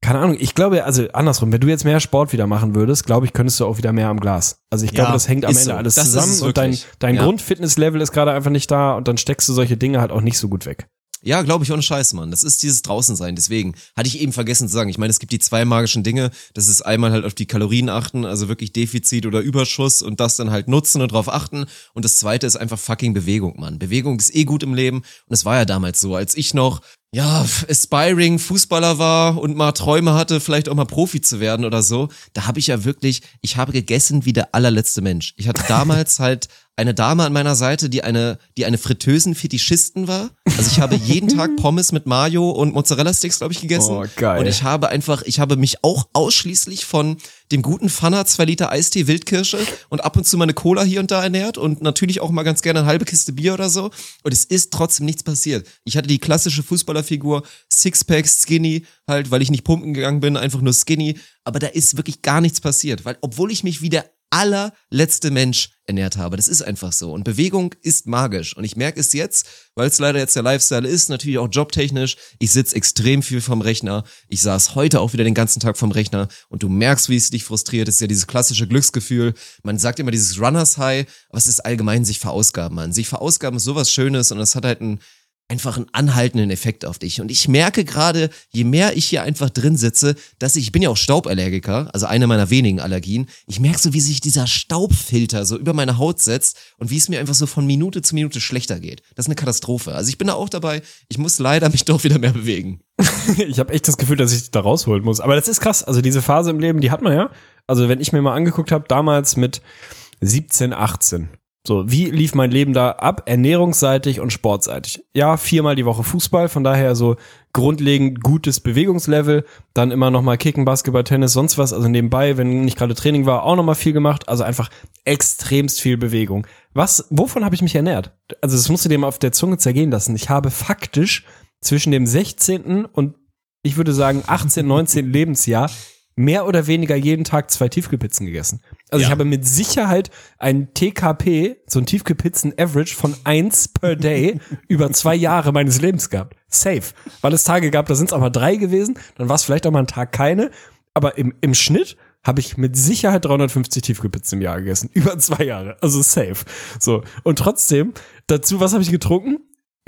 keine Ahnung, ich glaube, also andersrum, wenn du jetzt mehr Sport wieder machen würdest, glaube ich, könntest du auch wieder mehr am Glas. Also ich Ja, glaube, das hängt am Ende so. alles Das zusammen und dein, dein Ja. Grundfitnesslevel ist gerade einfach nicht da und dann steckst du solche Dinge halt auch nicht so gut weg. Ja, glaube ich, ohne Scheiß, Mann. Das ist dieses Draußensein. Deswegen hatte ich eben vergessen zu sagen. Ich meine, es gibt die zwei magischen Dinge. Das ist einmal halt auf die Kalorien achten, also wirklich Defizit oder Überschuss und das dann halt nutzen und drauf achten. Und das zweite ist einfach fucking Bewegung, Mann. Bewegung ist eh gut im Leben. Und es war ja damals so, als ich noch ja, aspiring Fußballer war und mal Träume hatte, vielleicht auch mal Profi zu werden oder so, da habe ich ja wirklich, ich habe gegessen wie der allerletzte Mensch. Ich hatte damals halt eine Dame an meiner Seite, die eine, die eine Fritteusen-Fetischisten war. Also ich habe jeden Tag Pommes mit Mayo und Mozzarella-Sticks, glaube ich, gegessen. Oh, geil. Und ich habe einfach, ich habe mich auch ausschließlich von dem guten Pfanner, zwei Liter Eistee, Wildkirsche und ab und zu meine Cola hier und da ernährt und natürlich auch mal ganz gerne eine halbe Kiste Bier oder so. Und es ist trotzdem nichts passiert. Ich hatte die klassische Fußballerfigur, Sixpack, Skinny, halt, weil ich nicht pumpen gegangen bin, einfach nur Skinny. Aber da ist wirklich gar nichts passiert, weil obwohl ich mich wie der allerletzte Mensch ernährt habe. Das ist einfach so. Und Bewegung ist magisch. Und ich merke es jetzt, weil es leider jetzt der Lifestyle ist, natürlich auch jobtechnisch. Ich sitze extrem viel vom Rechner. Ich saß heute auch wieder den ganzen Tag vom Rechner und du merkst, wie es dich frustriert. Das ist ja dieses klassische Glücksgefühl. Man sagt immer dieses Runners High, es ist allgemein sich verausgaben, man. Sich verausgaben ist sowas Schönes und es hat halt ein einfach einen anhaltenden Effekt auf dich. Und ich merke gerade, je mehr ich hier einfach drin sitze, dass ich, ich bin ja auch Stauballergiker, also eine meiner wenigen Allergien, ich merke so, wie sich dieser Staubfilter so über meine Haut setzt und wie es mir einfach so von Minute zu Minute schlechter geht. Das ist eine Katastrophe. Also ich bin da auch dabei, ich muss leider mich doch wieder mehr bewegen. ich habe echt das Gefühl, dass ich da rausholen muss. Aber das ist krass. Also diese Phase im Leben, die hat man ja. Also wenn ich mir mal angeguckt habe, damals mit 17, 18. So, wie lief mein Leben da ab? Ernährungsseitig und sportseitig. Ja, viermal die Woche Fußball, von daher so grundlegend gutes Bewegungslevel, dann immer noch mal Kicken, Basketball, Tennis, sonst was, also nebenbei, wenn nicht gerade Training war, auch noch mal viel gemacht, also einfach extremst viel Bewegung. Was, wovon habe ich mich ernährt? Also das musst du dir mal auf der Zunge zergehen lassen. Ich habe faktisch zwischen dem 16. und ich würde sagen 18, 19 Lebensjahr mehr oder weniger jeden Tag zwei Tiefkühlpizzen gegessen. Also ich habe mit Sicherheit ein TKP, so ein Tiefkühlpizzen-Average von eins per Day über zwei Jahre meines Lebens gehabt. Safe. Weil es Tage gab, da sind es aber drei gewesen, dann war es vielleicht auch mal ein Tag keine. Aber im, im Schnitt habe ich mit Sicherheit 350 Tiefkühlpizzen im Jahr gegessen. Über zwei Jahre. Also safe. So. Und trotzdem, dazu, was habe ich getrunken?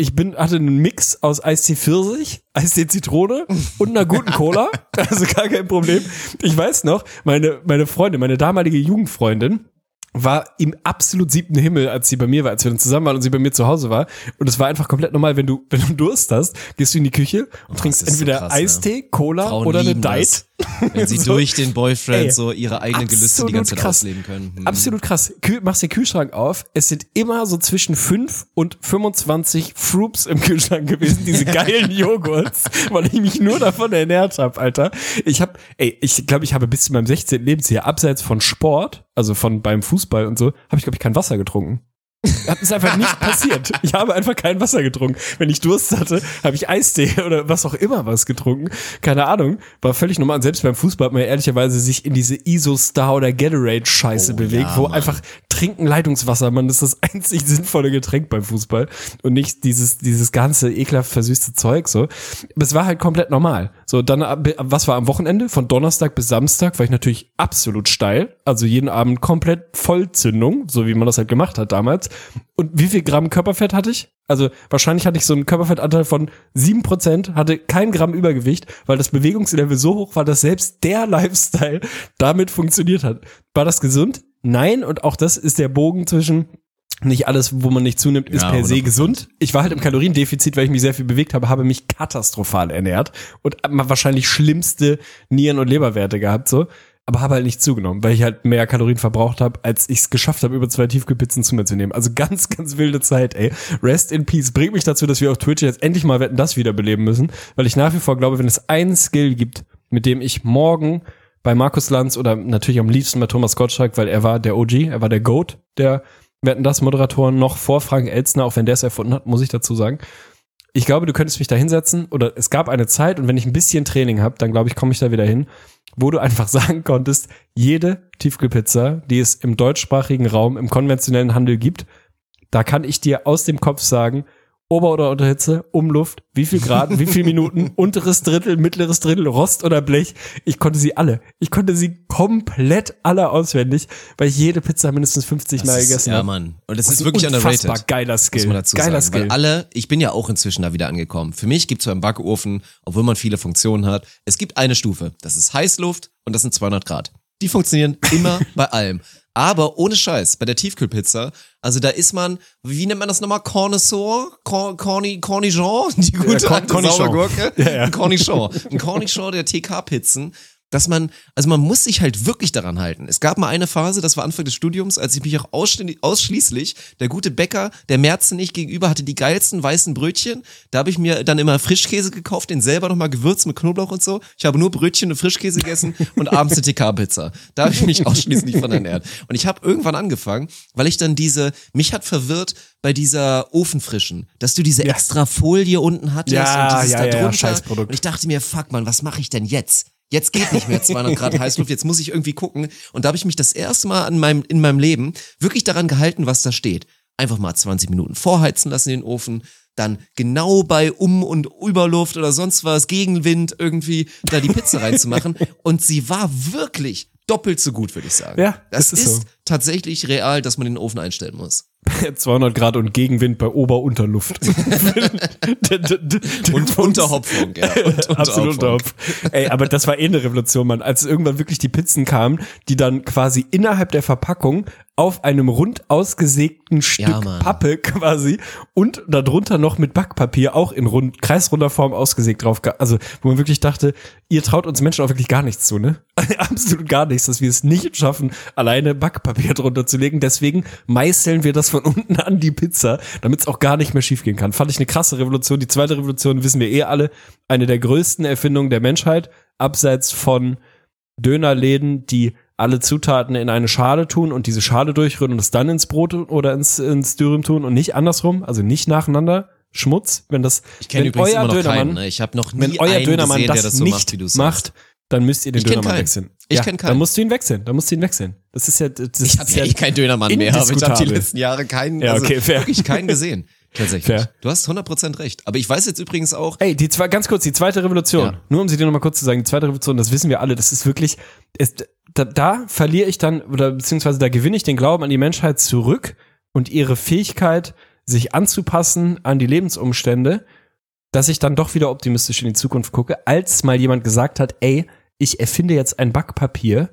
Ich bin, hatte einen Mix aus Eistee Pfirsich, Eistee Zitrone und einer guten Cola. Also gar kein Problem. Ich weiß noch, meine, meine Freundin, meine damalige Jugendfreundin, war im absolut siebten Himmel, als sie bei mir war, als wir dann zusammen waren und sie bei mir zu Hause war. Und es war einfach komplett normal, wenn du, wenn du Durst hast, gehst du in die Küche und trinkst das ist so entweder krass, Eistee, Cola Frauen oder eine Diet. das. Wenn sie So. durch den Boyfriend Ey, so ihre eigenen Gelüste die ganze Zeit krass. ausleben können. Hm. Absolut krass. Kühl, machst den Kühlschrank auf. Es sind immer so zwischen 5 und 25 Froops im Kühlschrank gewesen, diese geilen Joghurts, weil ich mich nur davon ernährt habe, Alter. Ich habe, ey, ich glaube, ich habe bis zu meinem 16. Lebensjahr abseits von Sport, also von beim Fußball und so, habe ich glaube ich kein Wasser getrunken. Das ist einfach nicht passiert. Ich habe einfach kein Wasser getrunken. Wenn ich Durst hatte, habe ich Eistee oder was auch immer was getrunken. Keine Ahnung. War völlig normal. Selbst beim Fußball hat man ja ehrlicherweise sich in diese Iso-Star oder Gatorade-Scheiße Oh, bewegt, ja, wo Mann. einfach trinken Leitungswasser, man, das ist das einzig sinnvolle Getränk beim Fußball. Und nicht dieses, dieses ganze ekelhaft versüßte Zeug, so. Aber es war halt komplett normal. So, dann, was war am Wochenende? Von Donnerstag bis Samstag war ich natürlich absolut steil. Also jeden Abend komplett Vollzündung, so wie man das halt gemacht hat damals. Und wie viel Gramm Körperfett hatte ich? Also wahrscheinlich hatte ich so einen Körperfettanteil von 7%, hatte kein Gramm Übergewicht, weil das Bewegungslevel so hoch war, dass selbst der Lifestyle damit funktioniert hat. War das gesund? Nein, und auch das ist der Bogen zwischen nicht alles, wo man nicht zunimmt, ist Ja, per se 100%. gesund. Ich war halt im Kaloriendefizit, weil ich mich sehr viel bewegt habe, habe mich katastrophal ernährt und wahrscheinlich schlimmste Nieren- und Leberwerte gehabt, so. Aber habe halt nicht zugenommen, weil ich halt mehr Kalorien verbraucht habe, als ich es geschafft habe, über zwei Tiefkühlpizzen zu mir zu nehmen. Also ganz, ganz wilde Zeit, ey. Rest in Peace. Bringt mich dazu, dass wir auf Twitch jetzt endlich mal wetten, das wiederbeleben müssen, weil ich nach wie vor glaube, wenn es einen Skill gibt, mit dem ich morgen bei Markus Lanz oder natürlich am liebsten bei Thomas Gottschalk, weil er war der OG, er war der GOAT der Wetten das Moderatoren noch vor Frank Elzner, auch wenn der es erfunden hat, muss ich dazu sagen. Ich glaube, du könntest mich da hinsetzen oder es gab eine Zeit und wenn ich ein bisschen Training habe, dann glaube ich, komme ich da wieder hin, wo du einfach sagen konntest, jede Tiefkühlpizza, die es im deutschsprachigen Raum, im konventionellen Handel gibt, da kann ich dir aus dem Kopf sagen, Ober- oder Unterhitze, Umluft, wie viel Grad, wie viel Minuten, unteres Drittel, mittleres Drittel, Rost oder Blech. Ich konnte sie alle. Ich konnte sie komplett alle auswendig, weil ich jede Pizza mindestens 50 Mal Das ist, gegessen ja, habe. Mann. Und das Das ist wirklich unfassbar underrated. geiler Skill. Muss man dazu Geiler sagen. Skill. Weil alle, ich bin ja auch inzwischen da wieder angekommen. Für mich gibt es beim Backofen, obwohl man viele Funktionen hat, es gibt eine Stufe. Das ist Heißluft und das sind 200 Grad. Die funktionieren immer bei allem. Aber ohne Scheiß, bei der Tiefkühlpizza, also da ist man, wie nennt man das nochmal? Cornisseur? Cor Corni Cornichon? Die gute Corn- alte. Sauergurke? Ja, ja. Ein Cornichon. Ein Cornichon der TK-Pizzen. Dass man, also man muss sich halt wirklich daran halten. Es gab mal eine Phase, das war Anfang des Studiums, als ich mich auch ausschli- ausschließlich, der gute Bäcker, der Merzen nicht gegenüber, hatte die geilsten weißen Brötchen. Da habe ich mir dann immer Frischkäse gekauft, den selber nochmal gewürzt mit Knoblauch und so. Ich habe nur Brötchen und Frischkäse gegessen und abends eine TK-Pizza. Da habe ich mich ausschließlich von ernährt. Und ich habe irgendwann angefangen, weil ich dann diese, mich hat verwirrt bei dieser Ofenfrischen, dass du diese extra Folie unten hattest Ja, und dieses ja, da ja, ja, drunter. Scheißprodukt. Und ich dachte mir, fuck man, was mache ich denn jetzt? Jetzt geht nicht mehr 200 Grad Heißluft, jetzt muss ich irgendwie gucken. Und da habe ich mich das erste Mal in meinem, in meinem Leben wirklich daran gehalten, was da steht. Einfach mal 20 Minuten vorheizen lassen in den Ofen, dann genau bei Um- und Überluft oder sonst was, Gegenwind irgendwie da die Pizza reinzumachen. Und sie war wirklich doppelt so gut, würde ich sagen. Ja, das, das ist ist, so. tatsächlich real, dass man den Ofen einstellen muss. 200 Grad und Gegenwind bei Ober-Unterluft. Und Unterhopfung, ja. Und Absolut Unterhopfung. Unterhopf. Ey, aber das war eh eine Revolution, Mann. Als irgendwann wirklich die Pizzen kamen, die dann quasi innerhalb der Verpackung auf einem rund ausgesägten Stück Ja. Pappe quasi und darunter noch mit Backpapier auch in rund, kreisrunder Form ausgesägt drauf. Also, wo man wirklich dachte, ihr traut uns Menschen auch wirklich gar nichts zu, ne? Absolut gar nichts, dass wir es nicht schaffen, alleine Backpapier drunter zu legen. Deswegen meißeln wir das von unten an die Pizza, damit es auch gar nicht mehr schiefgehen kann. Fand ich eine krasse Revolution. Die zweite Revolution wissen wir eh alle. Eine der größten Erfindungen der Menschheit, abseits von Dönerläden, die alle Zutaten in eine Schale tun und diese Schale durchrühren und es dann ins Brot oder ins, ins Dürüm tun und nicht andersrum, also nicht nacheinander. Schmutz, wenn das, Ich kenne wenn übrigens euer immer noch Dönermann, keinen. Ne? Ich habe noch nie wenn euer einen Dönermann gesehen, das, der das so nicht macht, macht, dann müsst ihr den Ich Dönermann wechseln. Ich ja, kenn keinen. Dann musst du ihn wechseln. Dann musst du ihn wechseln. Das ist ja, das Ich habe ja eh keinen Dönermann mehr, aber ich habe die letzten Jahre keinen, Ja, also okay, fair. wirklich keinen gesehen. Tatsächlich. Fair. Du hast 100% recht. Aber ich weiß jetzt übrigens auch, Ey, die zwei, ganz kurz, die zweite Revolution. Ja. Nur um sie dir nochmal kurz zu sagen, die zweite Revolution, das wissen wir alle, das ist wirklich, es, da, da verliere ich dann, oder beziehungsweise da gewinne ich den Glauben an die Menschheit zurück und ihre Fähigkeit, sich anzupassen an die Lebensumstände, dass ich dann doch wieder optimistisch in die Zukunft gucke, als mal jemand gesagt hat, ey, ich erfinde jetzt ein Backpapier,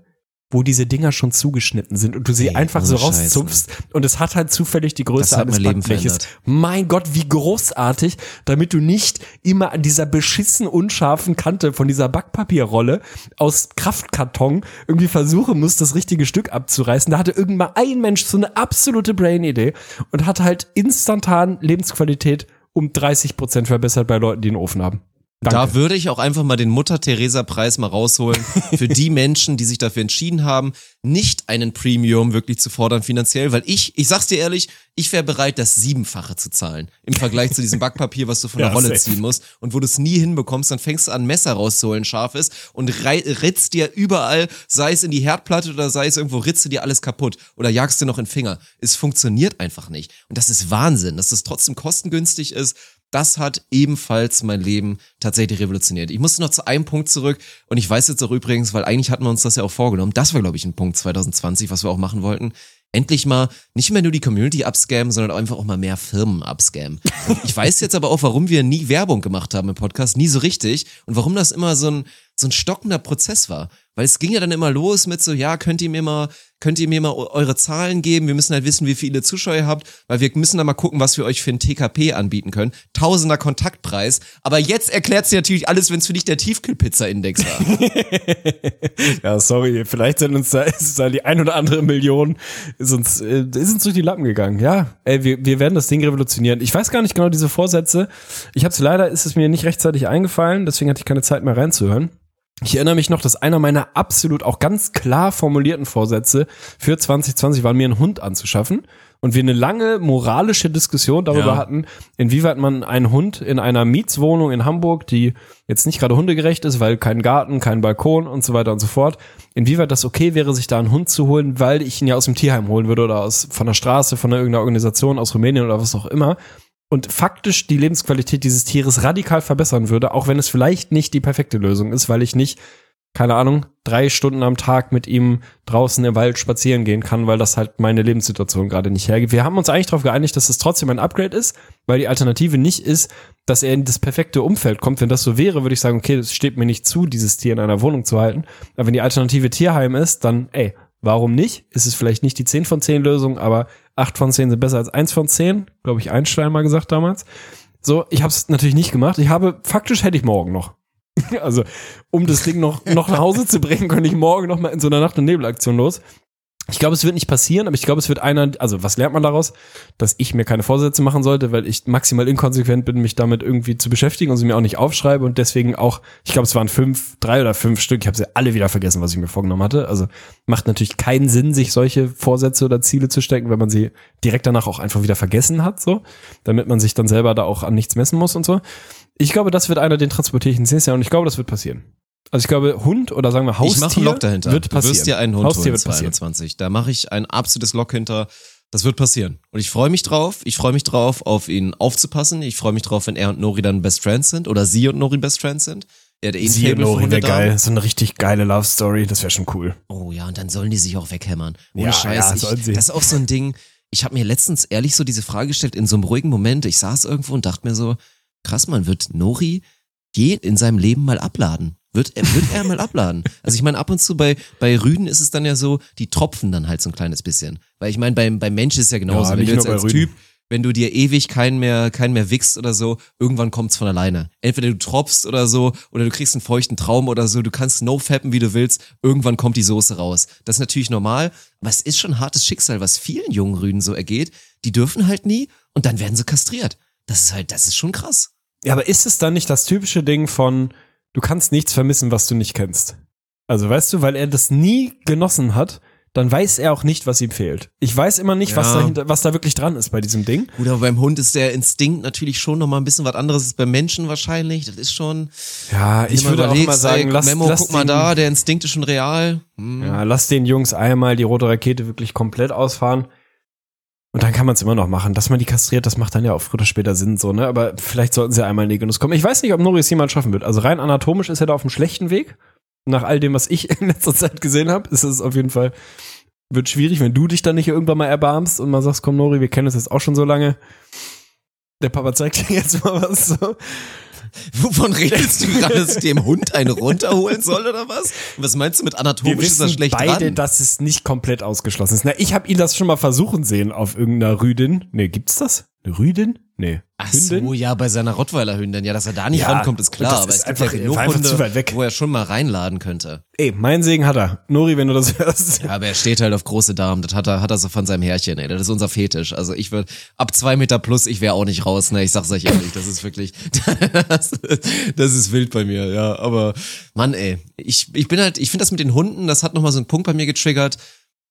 wo diese Dinger schon zugeschnitten sind und du sie Ey, einfach so rauszupfst und es hat halt zufällig die Größe eines verändert. Mein Gott, wie großartig, damit du nicht immer an dieser beschissen unscharfen Kante von dieser Backpapierrolle aus Kraftkarton irgendwie versuchen musst, das richtige Stück abzureißen. Da hatte irgendwann ein Mensch so eine absolute Brain-Idee und hat halt instantan Lebensqualität um 30 Prozent verbessert bei Leuten, die einen Ofen haben. Danke. Da würde ich auch einfach mal den Mutter-Theresa-Preis mal rausholen für die Menschen, die sich dafür entschieden haben, nicht einen Premium wirklich zu fordern finanziell, weil ich, ich sag's dir ehrlich, ich wäre bereit, das Siebenfache zu zahlen im Vergleich zu diesem Backpapier, was du von der Ja, Rolle safe. ziehen musst und wo du es nie hinbekommst, dann fängst du an, Messer rauszuholen, scharfes und rei- ritzt dir überall, sei es in die Herdplatte oder sei es irgendwo, ritzt du dir alles kaputt oder jagst dir noch in den Finger. Es funktioniert einfach nicht. Und das ist Wahnsinn, dass das trotzdem kostengünstig ist, das hat ebenfalls mein Leben tatsächlich revolutioniert. Ich musste noch zu einem Punkt zurück und ich weiß jetzt auch übrigens, weil eigentlich hatten wir uns das ja auch vorgenommen, das war glaube ich ein Punkt 2020, was wir auch machen wollten. Endlich mal nicht mehr nur die Community abscammen, sondern einfach auch mal mehr Firmen abscammen. Ich weiß jetzt aber auch, warum wir nie Werbung gemacht haben im Podcast, nie so richtig und warum das immer so ein so ein stockender Prozess war, weil es ging ja dann immer los mit so ja, könnt ihr mir mal könnt ihr mir mal eu- eure Zahlen geben, wir müssen halt wissen, wie viele Zuschauer ihr habt, weil wir müssen dann mal gucken, was wir euch für ein TKP anbieten können. Tausender Kontaktpreis, aber jetzt erklärt sie natürlich alles, wenn es für dich der Tiefkühlpizza-Index war. Ja, sorry, vielleicht sind uns da, ist da die ein oder andere Million, ist uns, äh, ist uns durch die Lappen gegangen. Ja, ey, wir, wir werden das Ding revolutionieren. Ich weiß gar nicht genau diese Vorsätze. Ich habe leider, ist es mir nicht rechtzeitig eingefallen, deswegen hatte ich keine Zeit mehr reinzuhören. Ich erinnere mich noch, dass einer meiner absolut auch ganz klar formulierten Vorsätze für 2020 war, mir einen Hund anzuschaffen. Und wir eine lange moralische Diskussion darüber Ja. hatten, inwieweit man einen Hund in einer Mietswohnung in Hamburg, die jetzt nicht gerade hundegerecht ist, weil kein Garten, kein Balkon und so weiter und so fort, inwieweit das okay wäre, sich da einen Hund zu holen, weil ich ihn ja aus dem Tierheim holen würde oder aus, von der Straße, von irgendeiner Organisation aus Rumänien oder was auch immer und faktisch die Lebensqualität dieses Tieres radikal verbessern würde, auch wenn es vielleicht nicht die perfekte Lösung ist, weil ich nicht, keine Ahnung, drei Stunden am Tag mit ihm draußen im Wald spazieren gehen kann, weil das halt meine Lebenssituation gerade nicht hergibt. Wir haben uns eigentlich darauf geeinigt, dass es trotzdem ein Upgrade ist, weil die Alternative nicht ist, dass er in das perfekte Umfeld kommt. Wenn das so wäre, würde ich sagen, okay, es steht mir nicht zu, dieses Tier in einer Wohnung zu halten. Aber wenn die Alternative Tierheim ist, dann, ey, warum nicht? Ist es vielleicht nicht die 10 von 10 Lösung, aber 8 von 10 sind besser als 1 von 10, glaube ich, Einstein mal gesagt damals. So, ich habe es natürlich nicht gemacht. Ich habe, faktisch hätte ich morgen noch. Also, um das Ding noch, noch nach Hause zu bringen, könnte ich morgen noch mal in so einer Nacht- und Nebelaktion los. Ich glaube, es wird nicht passieren, aber ich glaube, es wird einer, also was lernt man daraus? Dass ich mir keine Vorsätze machen sollte, weil ich maximal inkonsequent bin, mich damit irgendwie zu beschäftigen und sie mir auch nicht aufschreibe und deswegen auch, ich glaube, es waren fünf, drei oder fünf Stück, ich habe sie alle wieder vergessen, was ich mir vorgenommen hatte. Also macht natürlich keinen Sinn, sich solche Vorsätze oder Ziele zu stecken, wenn man sie direkt danach auch einfach wieder vergessen hat, so, damit man sich dann selber da auch an nichts messen muss und so. Ich glaube, das wird einer, den transportiere ich ins nächste Jahr und ich glaube, das wird passieren. Also ich glaube, Hund oder sagen wir Haustier ich mache einen Lock dahinter. wird Du passieren. wirst dir einen Hund Haustier holen wird passieren. 22. Da mache ich ein absolutes Lock hinter. Das wird passieren. Und ich freue mich drauf. Ich freue mich drauf, auf ihn aufzupassen. Ich freue mich drauf, wenn er und Nori dann Best Friends sind oder sie und Nori Best Friends sind. Er hat eh Sie und Lori wäre geil. So eine richtig geile Love Story. Das wäre schon cool. Oh ja, und dann sollen die sich auch weghämmern. Ohne Ja, Scheiß. ja, sollen ich, sie. das ist auch so ein Ding. Ich habe mir letztens ehrlich so diese Frage gestellt, in so einem ruhigen Moment. Ich saß irgendwo und dachte mir so, krass, man wird Nori je in seinem Leben mal abladen. Wird er, wird er mal abladen. Also ich meine, ab und zu bei, bei Rüden ist es dann ja so, die tropfen dann halt so ein kleines bisschen. Weil ich meine, beim, beim Mensch ist es ja genauso. Ja, wenn du jetzt als Rüden. Typ, wenn du dir ewig keinen mehr, keinen mehr wichst oder so, irgendwann kommt's von alleine. Entweder du tropfst oder so, oder du kriegst einen feuchten Traum oder so, du kannst no fappen, wie du willst, irgendwann kommt die Soße raus. Das ist natürlich normal, aber es ist schon ein hartes Schicksal, was vielen jungen Rüden so ergeht. Die dürfen halt nie und dann werden sie kastriert. Das ist halt, das ist schon krass. Ja, aber ist es dann nicht das typische Ding von, du kannst nichts vermissen, was du nicht kennst? Also weißt du, weil er das nie genossen hat, dann weiß er auch nicht, was ihm fehlt. Ich weiß immer nicht, was, Ja. dahinter, was da wirklich dran ist bei diesem Ding. Gut, aber beim Hund ist der Instinkt natürlich schon nochmal ein bisschen was anderes als beim Menschen wahrscheinlich. Das ist schon. Ja, ich würde auch mal sagen, lass, Memo, lass guck mal den, da, der Instinkt ist schon real. Hm. Ja, lass den Jungs einmal die rote Rakete wirklich komplett ausfahren. Und dann kann man es immer noch machen. Dass man die kastriert, das macht dann ja auch früher oder später Sinn, so, ne? Aber vielleicht sollten sie einmal in die Genuss kommen. Ich weiß nicht, ob Nori es jemals schaffen wird. Also rein anatomisch ist er da auf einem schlechten Weg. Nach all dem, was ich in letzter Zeit gesehen habe, ist es auf jeden Fall, wird schwierig, wenn du dich dann nicht irgendwann mal erbarmst und mal sagst, komm Nori, wir kennen uns jetzt auch schon so lange. Der Papa zeigt dir jetzt mal was so. Wovon redest du gerade, dass ich dem Hund eine runterholen soll oder was? Was meinst du mit Wir anatomisch ist er wissen schlecht beide, dran? dass es nicht komplett ausgeschlossen ist. Na, ich habe ihn das schon mal versuchen sehen auf irgendeiner Rüdin. Nee, gibt's das? Rüdin? Nee. Ach so, ja, bei seiner Rottweiler-Hündin. Ja, dass er da nicht Ja, rankommt, ist klar. das Aber ist es gibt einfach- ja genug einfach Hunde, zu weit weg. wo er schon mal reinladen könnte. Ey, mein Segen hat er. Nori, wenn du das hörst. Ja, aber er steht halt auf große Damen. Das hat er, hat er so von seinem Herrchen, ey. Das ist unser Fetisch. Also ich würde, ab zwei Meter plus, ich wäre auch nicht raus, ne. Ich sag's euch ehrlich, das ist wirklich, das, das ist wild bei mir, ja. Aber, Mann, ey. Ich, ich bin halt, ich finde das mit den Hunden, das hat nochmal so einen Punkt bei mir getriggert.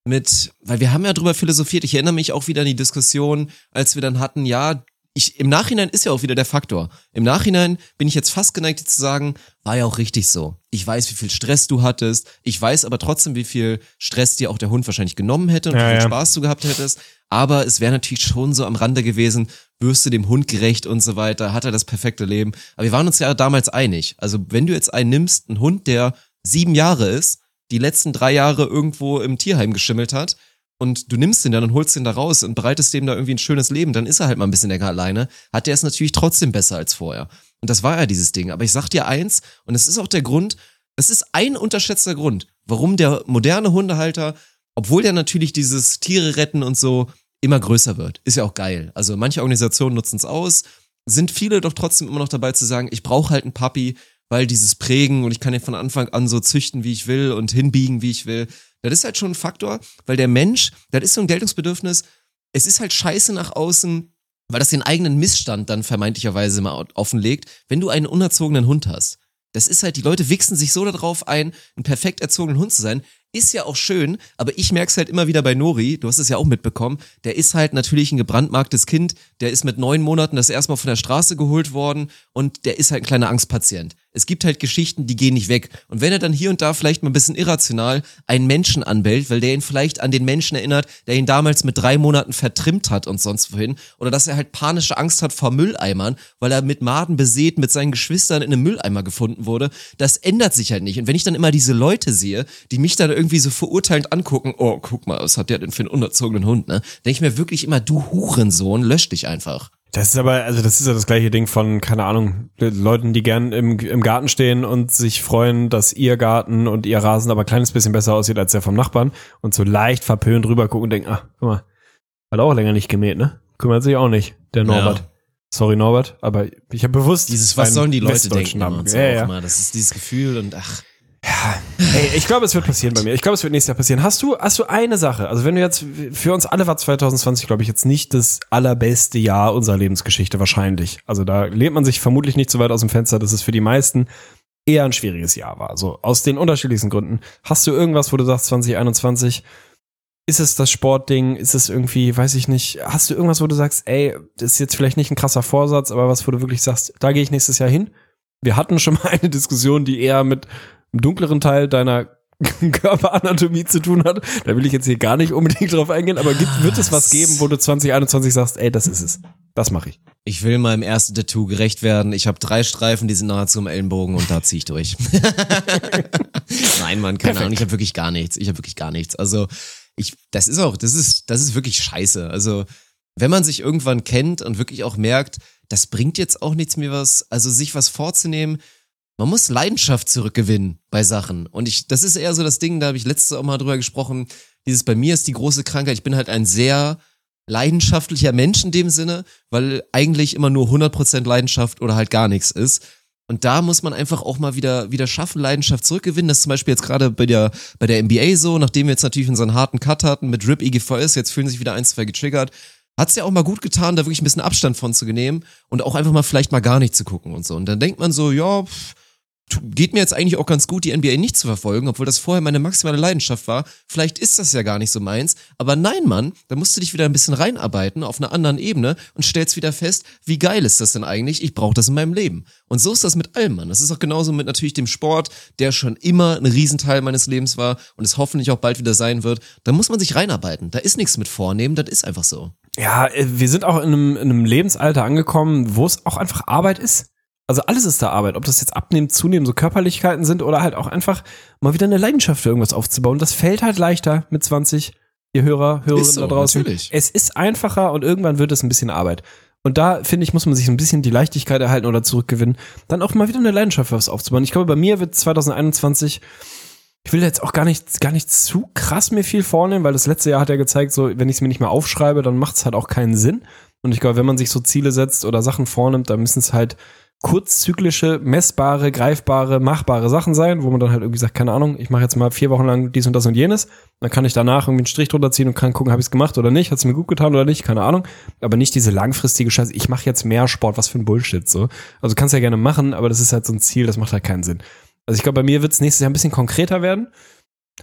Mit, weil wir haben ja drüber philosophiert. Ich erinnere mich auch wieder an die Diskussion, als wir dann hatten, ja, ich, im Nachhinein ist ja auch wieder der Faktor. Im Nachhinein bin ich jetzt fast geneigt, zu sagen, war ja auch richtig so. Ich weiß, wie viel Stress du hattest. Ich weiß aber trotzdem, wie viel Stress dir auch der Hund wahrscheinlich genommen hätte und Ja, wie viel ja. Spaß du gehabt hättest. Aber es wäre natürlich schon so am Rande gewesen, wirst du dem Hund gerecht und so weiter, hat er das perfekte Leben. Aber wir waren uns ja damals einig. Also wenn du jetzt einen nimmst, einen Hund, der sieben Jahre ist, die letzten drei Jahre irgendwo im Tierheim geschimmelt hat, und du nimmst ihn dann und holst ihn da raus und bereitest dem da irgendwie ein schönes Leben, dann ist er halt mal ein bisschen länger alleine, hat der es natürlich trotzdem besser als vorher. Und das war ja dieses Ding. Aber ich sag dir eins, und es ist auch der Grund, es ist ein unterschätzter Grund, warum der moderne Hundehalter, obwohl der natürlich dieses Tiere retten und so immer größer wird. Ist ja auch geil. Also manche Organisationen nutzen es aus, sind viele doch trotzdem immer noch dabei zu sagen, ich brauche halt einen Papi, weil dieses Prägen und ich kann ihn von Anfang an so züchten, wie ich will und hinbiegen, wie ich will. Das ist halt schon ein Faktor, weil der Mensch, das ist so ein Geltungsbedürfnis, es ist halt scheiße nach außen, weil das den eigenen Missstand dann vermeintlicherweise mal offenlegt, wenn du einen unerzogenen Hund hast. Das ist halt, die Leute wichsen sich so darauf ein, ein perfekt erzogenen Hund zu sein. Ist ja auch schön, aber ich merk's halt immer wieder bei Nori, du hast es ja auch mitbekommen, der ist halt natürlich ein gebrandmarktes Kind, der ist mit neun Monaten das erste Mal von der Straße geholt worden und der ist halt ein kleiner Angstpatient. Es gibt halt Geschichten, die gehen nicht weg. Und wenn er dann hier und da vielleicht mal ein bisschen irrational einen Menschen anbellt, weil der ihn vielleicht an den Menschen erinnert, der ihn damals mit drei Monaten vertrimmt hat und sonst wohin, oder dass er halt panische Angst hat vor Mülleimern, weil er mit Maden besät mit seinen Geschwistern in einem Mülleimer gefunden wurde, das ändert sich halt nicht. Und wenn ich dann immer diese Leute sehe, die mich dann irgendwie so verurteilend angucken, oh, guck mal, was hat der denn für einen unerzogenen Hund, ne? Denke ich mir wirklich immer, du Hurensohn, lösch dich einfach. Das ist aber, also das ist ja das gleiche Ding von, keine Ahnung, Leuten, die gern im, im Garten stehen und sich freuen, dass ihr Garten und ihr Rasen aber ein kleines bisschen besser aussieht als der vom Nachbarn und so leicht verpönt rüber gucken und denken, ah, guck mal, hat auch länger nicht gemäht, ne? Kümmert sich auch nicht, der Norbert. Ja. Sorry, Norbert, aber ich habe bewusst. Dieses, was sollen die Leute denken? Namen. Ja, ja. immer. Das ist dieses Gefühl und ach. Ey, ich glaube, es wird passieren bei mir. Ich glaube, es wird nächstes Jahr passieren. Hast du, hast du eine Sache? Also wenn du jetzt, für uns alle war 2020, glaube ich, jetzt nicht das allerbeste Jahr unserer Lebensgeschichte wahrscheinlich. Also da lehnt man sich vermutlich nicht so weit aus dem Fenster, dass es für die meisten eher ein schwieriges Jahr war. So aus den unterschiedlichsten Gründen. Hast du irgendwas, wo du sagst, 2021, ist es das Sportding? Ist es irgendwie, weiß ich nicht, hast du irgendwas, wo du sagst, ey, das ist jetzt vielleicht nicht ein krasser Vorsatz, aber was, wo du wirklich sagst, da gehe ich nächstes Jahr hin? Wir hatten schon mal eine Diskussion, die eher mit einem dunkleren Teil deiner Körperanatomie zu tun hat. Da will ich jetzt hier gar nicht unbedingt drauf eingehen, aber gibt, wird es was geben, wo du 2021 sagst, ey, das ist es. Das mache ich. Ich will meinem ersten Tattoo gerecht werden. Ich habe drei Streifen, die sind nahezu am Ellenbogen und da ziehe ich durch. Nein, Mann, keine Ahnung. Ich habe wirklich gar nichts. Ich habe wirklich gar nichts. Also ich, das ist auch, das ist, das ist wirklich scheiße. Also wenn man sich irgendwann kennt und wirklich auch merkt, das bringt jetzt auch nichts mehr was, also sich was vorzunehmen, man muss Leidenschaft zurückgewinnen bei Sachen. Und ich, das ist eher so das Ding, da habe ich letztes auch mal drüber gesprochen. Dieses bei mir ist die große Krankheit. Ich bin halt ein sehr leidenschaftlicher Mensch in dem Sinne, weil eigentlich immer nur 100% Leidenschaft oder halt gar nichts ist. Und da muss man einfach auch mal wieder, wieder schaffen, Leidenschaft zurückgewinnen. Das ist zum Beispiel jetzt gerade bei der, bei der NBA so, nachdem wir jetzt natürlich unseren harten Cut hatten mit Rip IGVS, jetzt fühlen sich wieder ein, zwei getriggert. Hat's ja auch mal gut getan, da wirklich ein bisschen Abstand von zu nehmen und auch einfach mal vielleicht mal gar nicht zu gucken und so. Und dann denkt man so, ja, pff, geht mir jetzt eigentlich auch ganz gut, die NBA nicht zu verfolgen, obwohl das vorher meine maximale Leidenschaft war. Vielleicht ist das ja gar nicht so meins. Aber nein, Mann, da musst du dich wieder ein bisschen reinarbeiten auf einer anderen Ebene und stellst wieder fest, wie geil ist das denn eigentlich? Ich brauche das in meinem Leben. Und so ist das mit allem, Mann. Das ist auch genauso mit natürlich dem Sport, der schon immer ein Riesenteil meines Lebens war und es hoffentlich auch bald wieder sein wird. Da muss man sich reinarbeiten. Da ist nichts mit vornehmen, das ist einfach so. Ja, äh, wir sind auch in einem, in einem Lebensalter angekommen, wo es auch einfach Arbeit ist. Also alles ist da Arbeit, ob das jetzt abnehmen, zunehmen, so Körperlichkeiten sind oder halt auch einfach mal wieder eine Leidenschaft für irgendwas aufzubauen. Das fällt halt leichter mit 20, ihr Hörer, Hörerinnen so, da draußen. natürlich. Es ist einfacher und irgendwann wird es ein bisschen Arbeit. Und da, finde ich, muss man sich ein bisschen die Leichtigkeit erhalten oder zurückgewinnen, dann auch mal wieder eine Leidenschaft für was aufzubauen. Ich glaube, bei mir wird 2021 ich will jetzt auch gar nicht, gar nicht zu krass mir viel vornehmen, weil das letzte Jahr hat ja gezeigt, so, wenn ich es mir nicht mehr aufschreibe, dann macht es halt auch keinen Sinn. Und ich glaube, wenn man sich so Ziele setzt oder Sachen vornimmt, dann müssen es halt kurzzyklische, messbare, greifbare, machbare Sachen sein, wo man dann halt irgendwie sagt, keine Ahnung, ich mache jetzt mal vier Wochen lang dies und das und jenes. Dann kann ich danach irgendwie einen Strich drunter ziehen und kann gucken, habe ich es gemacht oder nicht, hat es mir gut getan oder nicht, keine Ahnung. Aber nicht diese langfristige Scheiße, ich mache jetzt mehr Sport, was für ein Bullshit so. Also kannst ja gerne machen, aber das ist halt so ein Ziel, das macht halt keinen Sinn. Also ich glaube, bei mir wird es nächstes Jahr ein bisschen konkreter werden.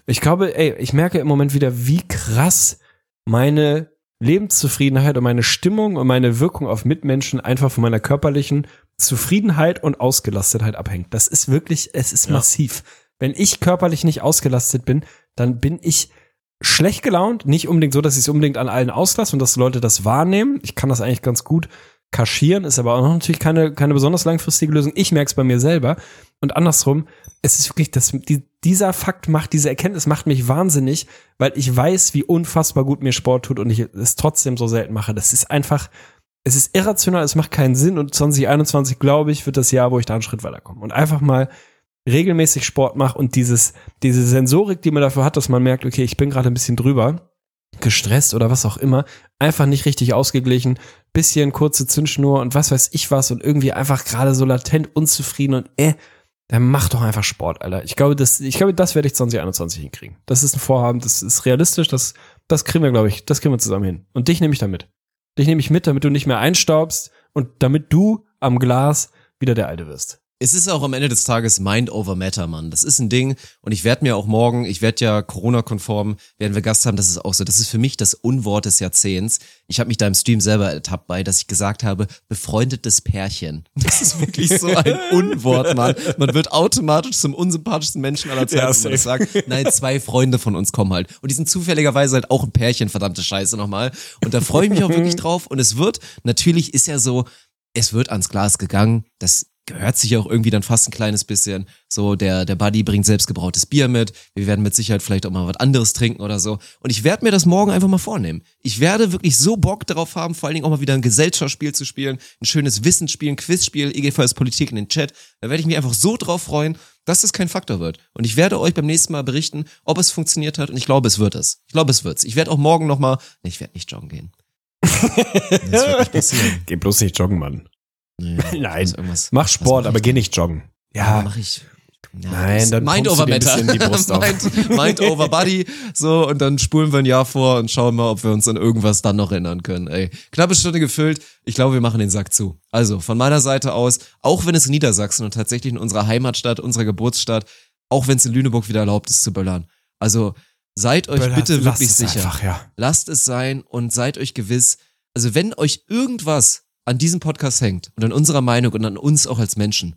Ich glaube, ey, ich merke im Moment wieder, wie krass meine Lebenszufriedenheit und meine Stimmung und meine Wirkung auf Mitmenschen einfach von meiner körperlichen Zufriedenheit und Ausgelastetheit abhängt. Das ist wirklich, es ist massiv. Wenn ich körperlich nicht ausgelastet bin, dann bin ich schlecht gelaunt, nicht unbedingt so, dass ich es unbedingt an allen auslasse und dass Leute das wahrnehmen. Ich kann das eigentlich ganz gut kaschieren, ist aber auch noch natürlich keine, keine besonders langfristige Lösung. Ich merke es bei mir selber. Und andersrum, es ist wirklich, das, die, dieser Fakt macht, diese Erkenntnis macht mich wahnsinnig, weil ich weiß, wie unfassbar gut mir Sport tut und ich es trotzdem so selten mache. Das ist einfach, es ist irrational, es macht keinen Sinn und 2021, glaube ich, wird das Jahr, wo ich da einen Schritt weiterkomme. Und einfach mal regelmäßig Sport mache und dieses, diese Sensorik, die man dafür hat, dass man merkt, okay, ich bin gerade ein bisschen drüber, gestresst oder was auch immer, einfach nicht richtig ausgeglichen, bisschen kurze Zündschnur und was weiß ich was und irgendwie einfach gerade so latent unzufrieden und äh, dann mach doch einfach Sport, Alter. Ich glaube, das, ich glaube, das werde ich 2021 hinkriegen. Das ist ein Vorhaben, das ist realistisch, das, das kriegen wir, glaube ich, das kriegen wir zusammen hin. Und dich nehme ich da mit. Dich nehme ich mit, damit du nicht mehr einstaubst und damit du am Glas wieder der Alte wirst. Es ist auch am Ende des Tages Mind over Matter, Mann. Das ist ein Ding. Und ich werde mir auch morgen, ich werde ja Corona-konform, werden wir Gast haben, das ist auch so. Das ist für mich das Unwort des Jahrzehnts. Ich habe mich da im Stream selber ertappt bei, dass ich gesagt habe, befreundetes Pärchen. Das ist wirklich so ein Unwort, Mann. Man wird automatisch zum unsympathischsten Menschen aller Zeiten, Ja, wenn man das sagt. Nein, zwei Freunde von uns kommen halt. Und die sind zufälligerweise halt auch ein Pärchen, verdammte Scheiße nochmal. Und da freue ich mich auch wirklich drauf. Und es wird, natürlich ist ja so, es wird ans Glas gegangen. Das gehört sich auch irgendwie dann fast ein kleines bisschen. So, der, der Buddy bringt selbstgebrautes Bier mit. Wir werden mit Sicherheit vielleicht auch mal was anderes trinken oder so. Und ich werde mir das morgen einfach mal vornehmen. Ich werde wirklich so Bock darauf haben, vor allen Dingen auch mal wieder ein Gesellschaftsspiel zu spielen, ein schönes Wissensspiel, ein Quizspiel, EGVS Politik in den Chat. Da werde ich mich einfach so drauf freuen, dass es kein Faktor wird. Und ich werde euch beim nächsten Mal berichten, ob es funktioniert hat. Und ich glaube, es wird es. Ich glaube, es wird's. Ich werde auch morgen noch mal, nee, ich werde nicht joggen gehen. das wird nicht passieren. Geh bloß nicht joggen, Mann. Nee, Nein. Mach Sport, mach aber geh nicht joggen. Ja, mache ich. Ja, Nein, dann Mind over Matter. Mind, Mind over Body. So, und dann spulen wir ein Jahr vor und schauen mal, ob wir uns an irgendwas dann noch erinnern können. Ey, knappe Stunde gefüllt. Ich glaube, wir machen den Sack zu. Also, von meiner Seite aus, auch wenn es Niedersachsen und tatsächlich in unserer Heimatstadt, unserer Geburtsstadt, auch wenn es in Lüneburg wieder erlaubt ist zu böllern. Also, seid euch Böllert, bitte wirklich sicher. Einfach, ja. Lasst es sein und seid euch gewiss, also wenn euch irgendwas an diesem Podcast hängt und an unserer Meinung und an uns auch als Menschen,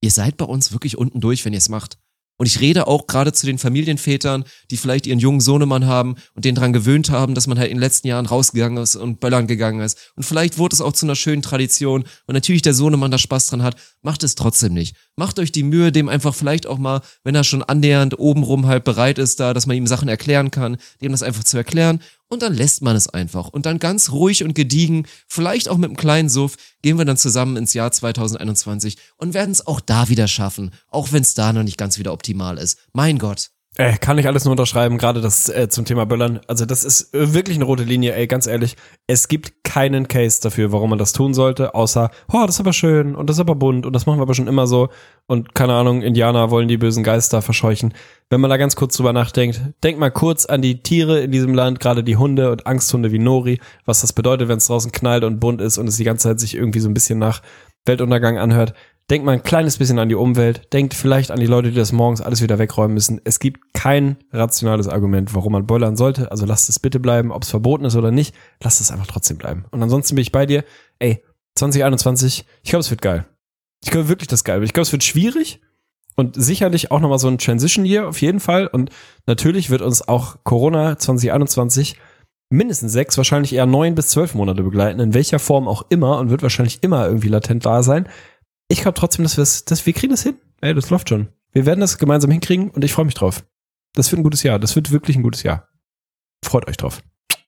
ihr seid bei uns wirklich unten durch, wenn ihr es macht. Und ich rede auch gerade zu den Familienvätern, die vielleicht ihren jungen Sohnemann haben und den dran gewöhnt haben, dass man halt in den letzten Jahren rausgegangen ist und böllern gegangen ist. Und vielleicht wurde es auch zu einer schönen Tradition und natürlich der Sohnemann da Spaß dran hat. Macht es trotzdem nicht. Macht euch die Mühe, dem einfach vielleicht auch mal, wenn er schon annähernd obenrum halt bereit ist, da, dass man ihm Sachen erklären kann, dem das einfach zu erklären und dann lässt man es einfach. Und dann ganz ruhig und gediegen, vielleicht auch mit einem kleinen Suff, gehen wir dann zusammen ins Jahr 2021 und werden es auch da wieder schaffen, auch wenn es da noch nicht ganz wieder optimal ist. Mein Gott. Äh, kann ich alles nur unterschreiben, gerade das äh, zum Thema Böllern. Also das ist äh, wirklich eine rote Linie, ey, ganz ehrlich. Es gibt keinen Case dafür, warum man das tun sollte, außer, oh, das ist aber schön und das ist aber bunt und das machen wir aber schon immer so und keine Ahnung, Indianer wollen die bösen Geister verscheuchen. Wenn man da ganz kurz drüber nachdenkt, denkt mal kurz an die Tiere in diesem Land, gerade die Hunde und Angsthunde wie Nori, was das bedeutet, wenn es draußen knallt und bunt ist und es die ganze Zeit sich irgendwie so ein bisschen nach Weltuntergang anhört. Denkt mal ein kleines bisschen an die Umwelt, denkt vielleicht an die Leute, die das morgens alles wieder wegräumen müssen. Es gibt kein rationales Argument, warum man boilern sollte. Also lasst es bitte bleiben, ob es verboten ist oder nicht, lasst es einfach trotzdem bleiben. Und ansonsten bin ich bei dir. Ey, 2021, ich glaube, es wird geil. Ich glaube wirklich, das geil. Ich glaube, es wird schwierig und sicherlich auch nochmal so ein Transition Year auf jeden Fall. Und natürlich wird uns auch Corona 2021 mindestens sechs, wahrscheinlich eher neun bis zwölf Monate begleiten, in welcher Form auch immer und wird wahrscheinlich immer irgendwie latent da sein ich glaube trotzdem, dass, wir's, dass wir kriegen das hin. Ey, das läuft schon. Wir werden das gemeinsam hinkriegen und ich freue mich drauf. Das wird ein gutes Jahr. Das wird wirklich ein gutes Jahr. Freut euch drauf.